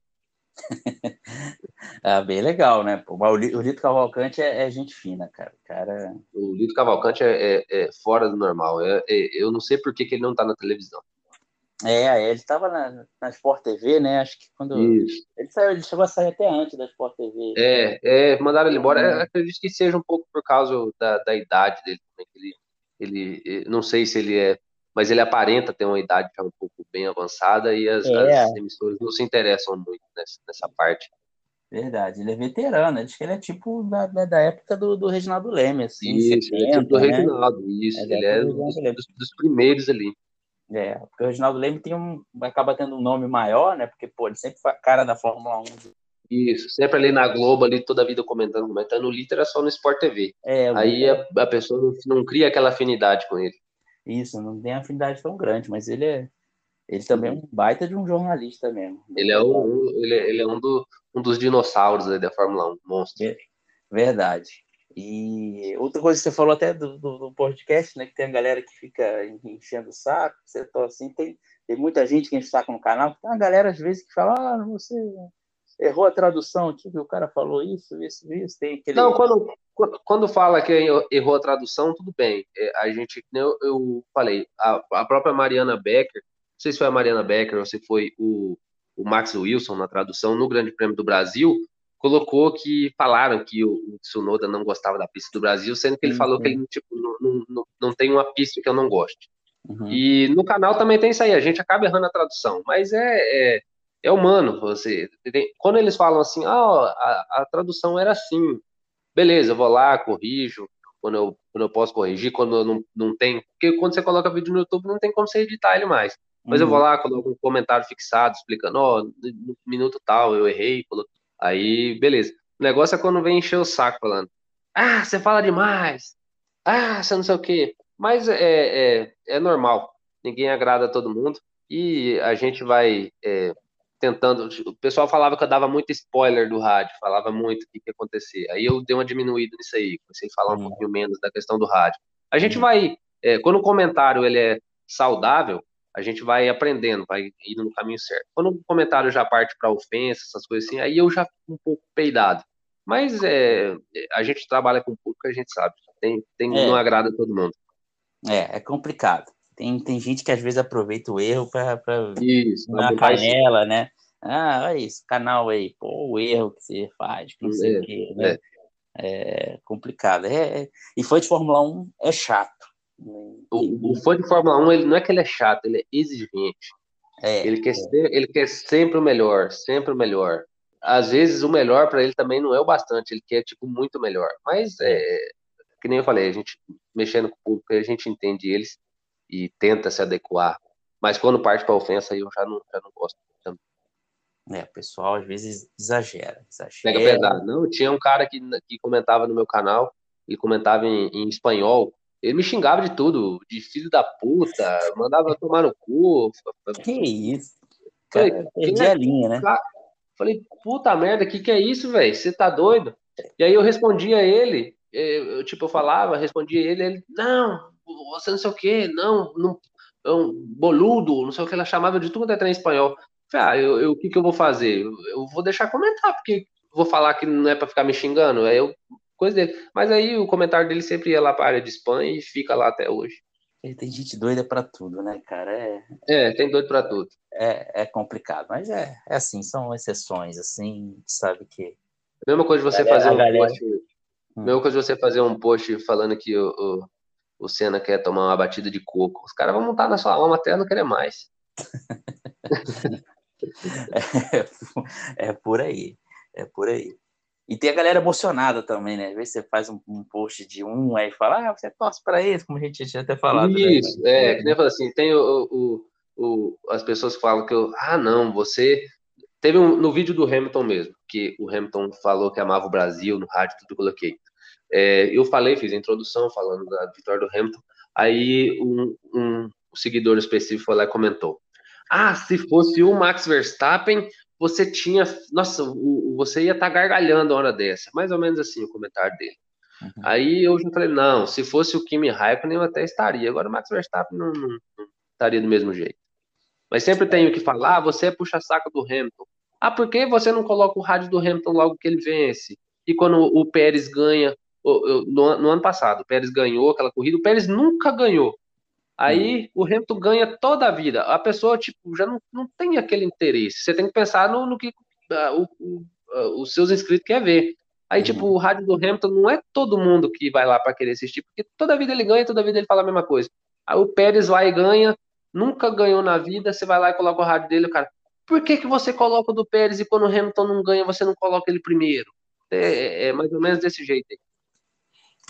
ah, bem legal, né? Pô, o Lito Cavalcante é, é, gente fina, cara. cara... O Lito Cavalcante é, é, é fora do normal. É, é, eu não sei por que, que ele não tá na televisão. É, ele estava na, na Sport TV, né? Acho que quando. Isso. Ele, saiu, ele chegou a sair até antes da Sport TV. É, é mandaram ele embora. É. Acredito que seja um pouco por causa da, da idade dele. Ele, ele, eh, não sei se ele é. Mas ele aparenta ter uma idade já um pouco bem avançada e as, é. as emissoras não se interessam muito nessa, nessa parte. Verdade, ele é veterano, diz que ele é tipo da, da, da época do, do Reginaldo Leme, assim. Isso, 70, ele é tipo do né? Reginaldo, isso, é ele é dos, dos, dos primeiros ali. É, porque o Reginaldo Leme tem um, acaba tendo um nome maior, né? Porque, pô, ele sempre foi a cara da Fórmula 1. Isso, sempre ali na Globo, ali toda a vida comentando, comentando. O Lito era só no Sport TV. É, Aí a, a, pessoa não, não, cria aquela afinidade com ele. Isso, não tem afinidade tão grande, mas ele é. Ele também é um baita de um jornalista mesmo. Ele é um, ele é, ele é um, do, um dos dinossauros da Fórmula 1, monstro. Verdade. E outra coisa que você falou até do, do, do, podcast, né? Que tem a galera que fica enchendo o saco, você tá assim, tem, tem muita gente que enche o saco no canal, tem uma galera às vezes que fala, ah, você errou a tradução, tipo, o cara falou isso, isso, isso, tem aquele... Não, quando, quando fala que errou a tradução, tudo bem. É, a gente, eu, eu falei, a, a própria Mariana Becker, não sei se foi a Mariana Becker ou se foi o, o Max Wilson na tradução, no Grande Prêmio do Brasil, colocou que falaram que o, o Tsunoda não gostava da pista do Brasil, sendo que ele uhum. falou que ele tipo, não, não, não tem uma pista que eu não goste. Uhum. E no canal também tem isso aí, a gente acaba errando a tradução, mas é, é, é humano. Você tem, quando eles falam assim, ah, a, a, tradução era assim, beleza, eu vou lá, corrijo, quando eu, quando eu posso corrigir, quando eu não, não tem, porque quando você coloca vídeo no YouTube não tem como você editar ele mais. Mas uhum. eu vou lá, coloco um comentário fixado explicando, ó, oh, no minuto tal eu errei, coloquei Aí, beleza. O negócio é quando vem encher o saco falando. Ah, você fala demais. Ah, você não sei o quê. Mas é, é, é normal. Ninguém agrada a todo mundo. E a gente vai é, tentando. O pessoal falava que eu dava muito spoiler do rádio, falava muito o que, que ia acontecer. Aí eu dei uma diminuída nisso aí, comecei a falar um uhum. pouquinho menos da questão do rádio. A gente uhum. vai. É, quando o comentário ele é saudável, a gente vai aprendendo, vai indo no caminho certo. Quando o comentário já parte para ofensa, essas coisas assim, aí eu já fico um pouco peidado. Mas é, a gente trabalha com o público, a gente sabe. Tem, tem, é. Não agrada todo mundo. É, é complicado. Tem, tem gente que às vezes aproveita o erro para na canela, né? Ah, olha isso, canal aí, pô, o erro que você faz, não sei é, o quê, né? É. é complicado. É, é, e foi de Fórmula 1 é chato. O, o, fã de Fórmula 1, ele não é que ele é chato, ele é exigente. É, ele, quer é. Ser, ele quer sempre o melhor, sempre o melhor. Às vezes o melhor para ele também não é o bastante, ele quer tipo muito melhor. Mas é que nem eu falei, a gente mexendo com o público, a gente entende eles e tenta se adequar. Mas quando parte para ofensa, eu já não, já não gosto. É, o pessoal às vezes exagera, exagera. Pega pesado. Não, tinha um cara que, que comentava no meu canal, ele comentava em, em espanhol, ele me xingava de tudo, de filho da puta, mandava tomar no cu. Que isso? Falei, perdi é? a linha, né? Falei, puta merda, que que é isso, velho? Você tá doido? E aí eu respondia a ele, eu, tipo, eu falava, respondia a ele, ele, não, você não sei o quê, não, não, é um boludo, não sei o que ela chamava de tudo até em espanhol. Falei, ah, eu, eu, o que que eu vou fazer? Eu, eu vou deixar comentar, porque vou falar que não é para ficar me xingando. Aí eu coisa dele. Mas aí o comentário dele sempre ia lá para a área de spam e fica lá até hoje. Tem gente doida para tudo, né, cara? É, é tem doido para tudo. É, é complicado, mas é, é assim, são exceções, assim, sabe que. Mesma coisa de você fazer um galera... post. Hum. Mesma coisa de você fazer um post falando que o, o, o Senna quer tomar uma batida de coco. Os caras vão montar na sua alma até não querer mais. é, é por aí. É por aí. E tem a galera emocionada também, né? Às vezes você faz um, um post de um, aí fala, ah, você torce para isso, como a gente tinha até falado. Né? Isso, né? é, que nem eu falo assim, tem o, o, o, as pessoas que falam que eu, ah, não, você. Teve um, no vídeo do Hamilton mesmo, que o Hamilton falou que amava o Brasil, no rádio, tudo eu coloquei. É, eu falei, fiz a introdução falando da vitória do Hamilton, aí um, um seguidor específico foi lá e comentou: Ah, se fosse o Max Verstappen, você tinha. Nossa, você ia estar tá gargalhando a hora dessa. Mais ou menos assim o comentário dele. Uhum. Aí eu já falei, não, se fosse o Kimi Raikkonen eu até estaria. Agora o Max Verstappen não, não, não estaria do mesmo jeito. Mas sempre tenho que falar, ah, você é puxa-saco do Hamilton. Ah, por que você não coloca o rádio do Hamilton logo que ele vence? E quando o Pérez ganha, no ano passado, o Pérez ganhou aquela corrida, o Pérez nunca ganhou. Aí hum. o Hamilton ganha toda a vida. A pessoa, tipo, já não, não tem aquele interesse. Você tem que pensar no, no que uh, o, uh, os seus inscritos querem ver. Aí, tipo, uhum. o rádio do Hamilton não é todo mundo que vai lá para querer assistir, porque toda vida ele ganha, toda vida ele fala a mesma coisa. Aí o Pérez vai e ganha, nunca ganhou na vida, você vai lá e coloca o rádio dele, o cara, por que, que você coloca o do Pérez e quando o Hamilton não ganha, você não coloca ele primeiro? É, é, é mais ou menos desse jeito aí.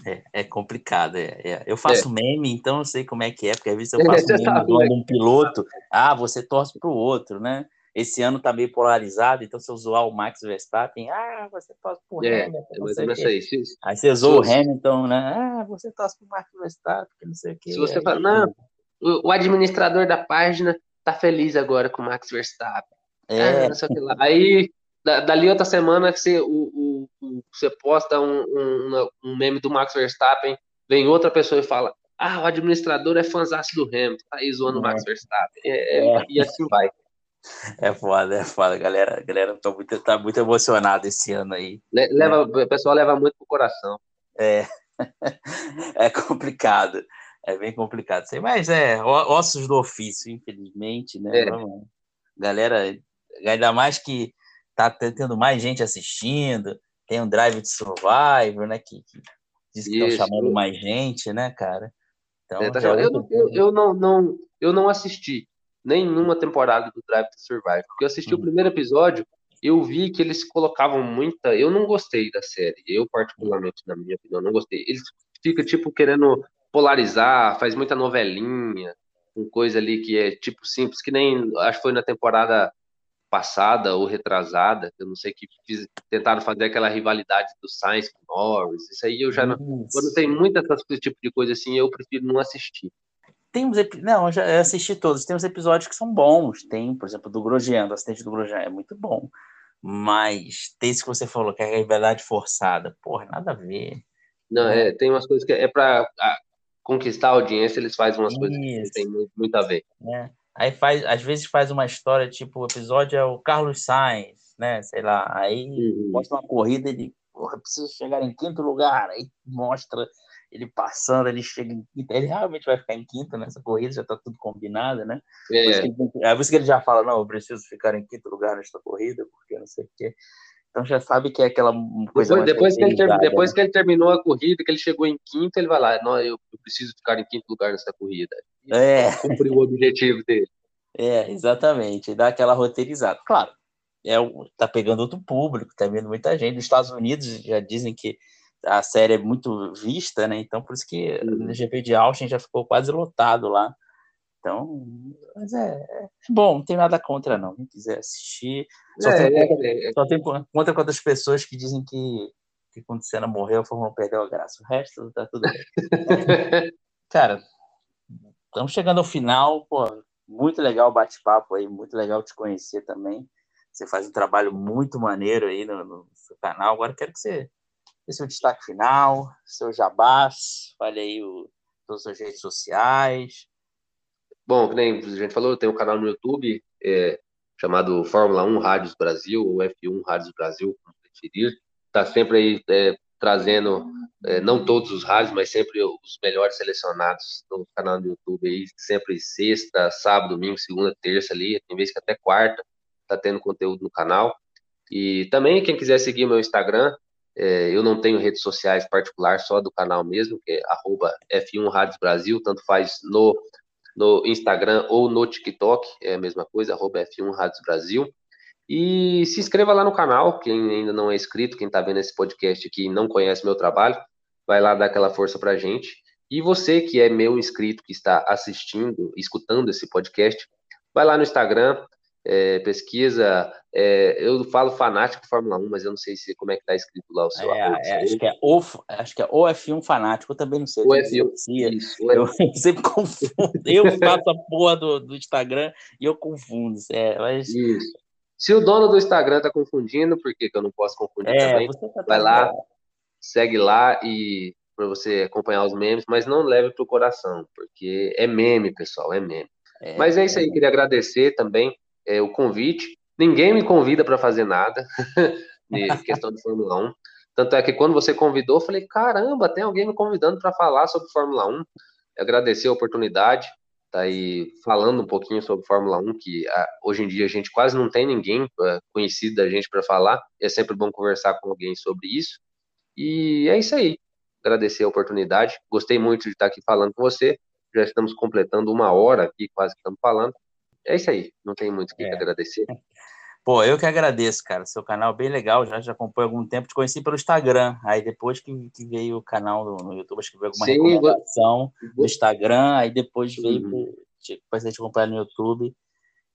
É, é complicado. É, é. Eu faço é. meme, então eu sei como é que é, porque às vezes eu faço meme de um piloto, ah, você torce para o outro, né? Esse ano tá meio polarizado, então se eu zoar o Max Verstappen, ah, você torce pro é, Hamilton. Não sei aí. aí você zoa o Hamilton, né? Ah, você torce pro Max Verstappen, não sei o quê. Se você fala, não, o, o administrador da página tá feliz agora com o Max Verstappen. É. Ah. Aí dali outra semana você, o, o, você posta um, um, um, meme do Max Verstappen, vem outra pessoa e fala: Ah, o administrador é fãzão do Hamilton, tá aí zoando o Max é. Verstappen. É, é, é, e assim vai. É foda, é foda, galera. Galera tá muito, tá muito emocionada esse ano aí. Leva, O pessoal leva muito pro coração. É. É complicado. É bem complicado. Mas é, ossos do ofício, infelizmente, né? É. Galera, ainda mais que tá tendo mais gente assistindo, tem um Drive de Survivor, né? Que, que diz que estão chamando mais gente, né, cara? Então, é, tá eu, eu, eu, não, não, eu não assisti nenhuma temporada do Drive to Survive, porque eu assisti hum. o primeiro episódio, eu vi que eles colocavam muita. Eu não gostei da série, eu, particularmente, na minha opinião, não gostei. Eles ficam, tipo, querendo polarizar, faz muita novelinha, com coisa ali que é tipo simples, que nem acho que foi na temporada passada ou retrasada, eu não sei que fiz, tentaram fazer aquela rivalidade do Sainz com Norris. Isso aí eu já não. Quando tem muita esse tipo de coisa assim, eu prefiro não assistir. Tem uns não, eu já assisti todos. Tem uns episódios que são bons. Tem, por exemplo, do Grosjean, do acidente do Grosjean, é muito bom. Mas tem isso que você falou, que é a rivalidade forçada. Porra, nada a ver. Não, é, tem umas coisas que é para conquistar a audiência, eles fazem umas isso. coisas que tem muito, muito a ver. É. Aí faz, às vezes faz uma história, tipo, o episódio é o Carlos Sainz, né? Sei lá, aí uhum. mostra uma corrida, ele, porra, preciso chegar em quinto lugar, aí mostra ele passando, ele chega em quinto, ele realmente vai ficar em quinto nessa corrida, já tá tudo combinado, né? É. Por, isso que, é por isso que ele já fala, não, eu preciso ficar em quinto lugar nesta corrida, porque não sei o quê. Então já sabe que é aquela coisa depois, depois que, ele ter, depois né? que ele terminou a corrida, que ele chegou em quinto, ele vai lá, não, eu, eu preciso ficar em quinto lugar nessa corrida. é. Cumpriu o objetivo dele. É, exatamente. Dá aquela roteirizada. Claro, é, tá pegando outro público, tá vendo muita gente. Nos Estados Unidos já dizem que a série é muito vista, né? Então por isso que uhum. no GP de Austin já ficou quase lotado lá. Então, mas é, é bom, não tem nada contra, não. Quem quiser assistir. Só, é, tem, é, é, só tem contra com outras pessoas que dizem que, que quando Senna morreu, a Fórmula perdeu a graça. O resto tá tudo bem. Cara, estamos chegando ao final. Pô, muito legal o bate-papo aí, muito legal te conhecer também. Você faz um trabalho muito maneiro aí no, no seu canal. Agora quero que você dê seu destaque final, seu jabás, fale aí o, todas as redes sociais. Bom, que nem a gente falou, tem um canal no YouTube é, chamado Fórmula 1 Rádios Brasil, ou F1 Rádios Brasil, como preferir. Está sempre aí é, trazendo, é, não todos os rádios, mas sempre os melhores selecionados no canal do YouTube aí, sempre sexta, sábado, domingo, segunda, terça ali, tem vezes que até quarta, tá tendo conteúdo no canal. E também, quem quiser seguir meu Instagram, é, eu não tenho redes sociais particular, só do canal mesmo, que é F1 Rádios Brasil, tanto faz no no Instagram ou no TikTok, é a mesma coisa, arroba F1 Rádios Brasil. E se inscreva lá no canal, quem ainda não é inscrito, quem está vendo esse podcast aqui e não conhece meu trabalho, vai lá dar aquela força para gente. E você que é meu inscrito, que está assistindo, escutando esse podcast, vai lá no Instagram, é, pesquisa. É, eu falo fanático Fórmula 1, mas eu não sei se como é que tá escrito lá o seu. É, é, acho, que é o, acho que é o F1 fanático, eu também não sei. O F1. Isso, eu, eu sempre confundo. Eu faço a porra do, do Instagram e eu confundo. É, mas... Isso. Se o dono do Instagram tá confundindo, por que, que eu não posso confundir é, também? Tá vai lá, segue lá e para você acompanhar os memes, mas não leve pro coração, porque é meme, pessoal, é meme. É, mas é isso aí, queria agradecer também é, o convite. ninguém me convida para fazer nada, em questão de Fórmula 1. Tanto é que quando você convidou, eu falei, caramba, tem alguém me convidando para falar sobre Fórmula 1. Agradecer a oportunidade, tá aí falando um pouquinho sobre Fórmula 1, que a, ah, hoje em dia a gente quase não tem ninguém uh, conhecido da gente para falar. É sempre bom conversar com alguém sobre isso. E é isso aí. Agradecer a oportunidade. Gostei muito de estar aqui falando com você. Já estamos completando uma hora aqui, quase que estamos falando. É isso aí. Não tem muito o que é. agradecer. Pô, eu que agradeço, cara. Seu canal é bem legal, já, já acompanho há algum tempo. Te conheci pelo Instagram. Aí depois que, que veio o canal no, no YouTube, acho que veio alguma Sim, recomendação vou... no Instagram. Aí depois veio, uhum. depois a gente acompanhar no YouTube.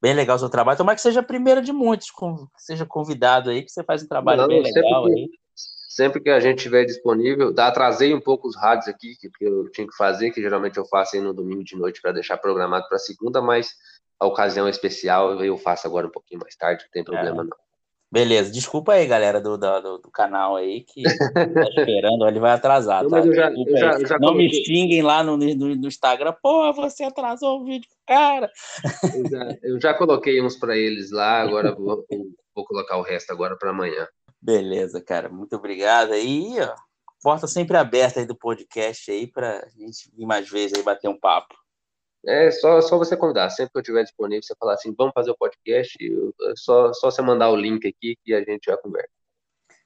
Bem legal o seu trabalho. Tomara que seja a primeira de muitos, com, seja convidado aí, que você faz um trabalho Não, bem legal que, aí. Sempre que a gente tiver disponível, tá, atrasei um pouco os rádios aqui, que, que eu tinha que fazer, que geralmente eu faço aí no domingo de noite para deixar programado para segunda, mas a ocasião especial eu faço agora um pouquinho mais tarde, não tem problema é. não. Beleza, desculpa aí, galera do, do, do canal aí, que tá esperando, ele vai atrasar, não, tá? Eu já, eu já, eu já não me xinguem lá no, no, no, Instagram, pô, você atrasou o vídeo, cara. Eu já, eu já coloquei uns para eles lá, agora vou, vou colocar o resto agora para amanhã. Beleza, cara, muito obrigado aí, ó. Porta sempre aberta aí do podcast aí para a gente vir mais vezes aí bater um papo. É só, só você convidar. Sempre que eu estiver disponível, você falar assim, vamos fazer o podcast, é só, só você mandar o link aqui que a gente já conversa.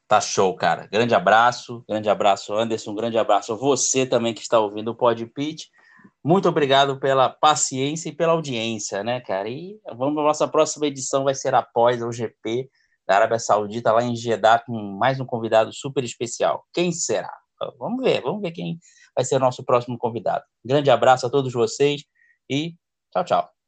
Tá show, cara. Grande abraço, grande abraço, Anderson, grande abraço a você também que está ouvindo o Pod Pitch. Muito obrigado pela paciência e pela audiência, né, cara? E vamos a nossa próxima edição vai ser após o GP da Arábia Saudita lá em Jeddah com mais um convidado super especial. Quem será? Vamos ver, vamos ver quem vai ser o nosso próximo convidado. Grande abraço a todos vocês e tchau, tchau.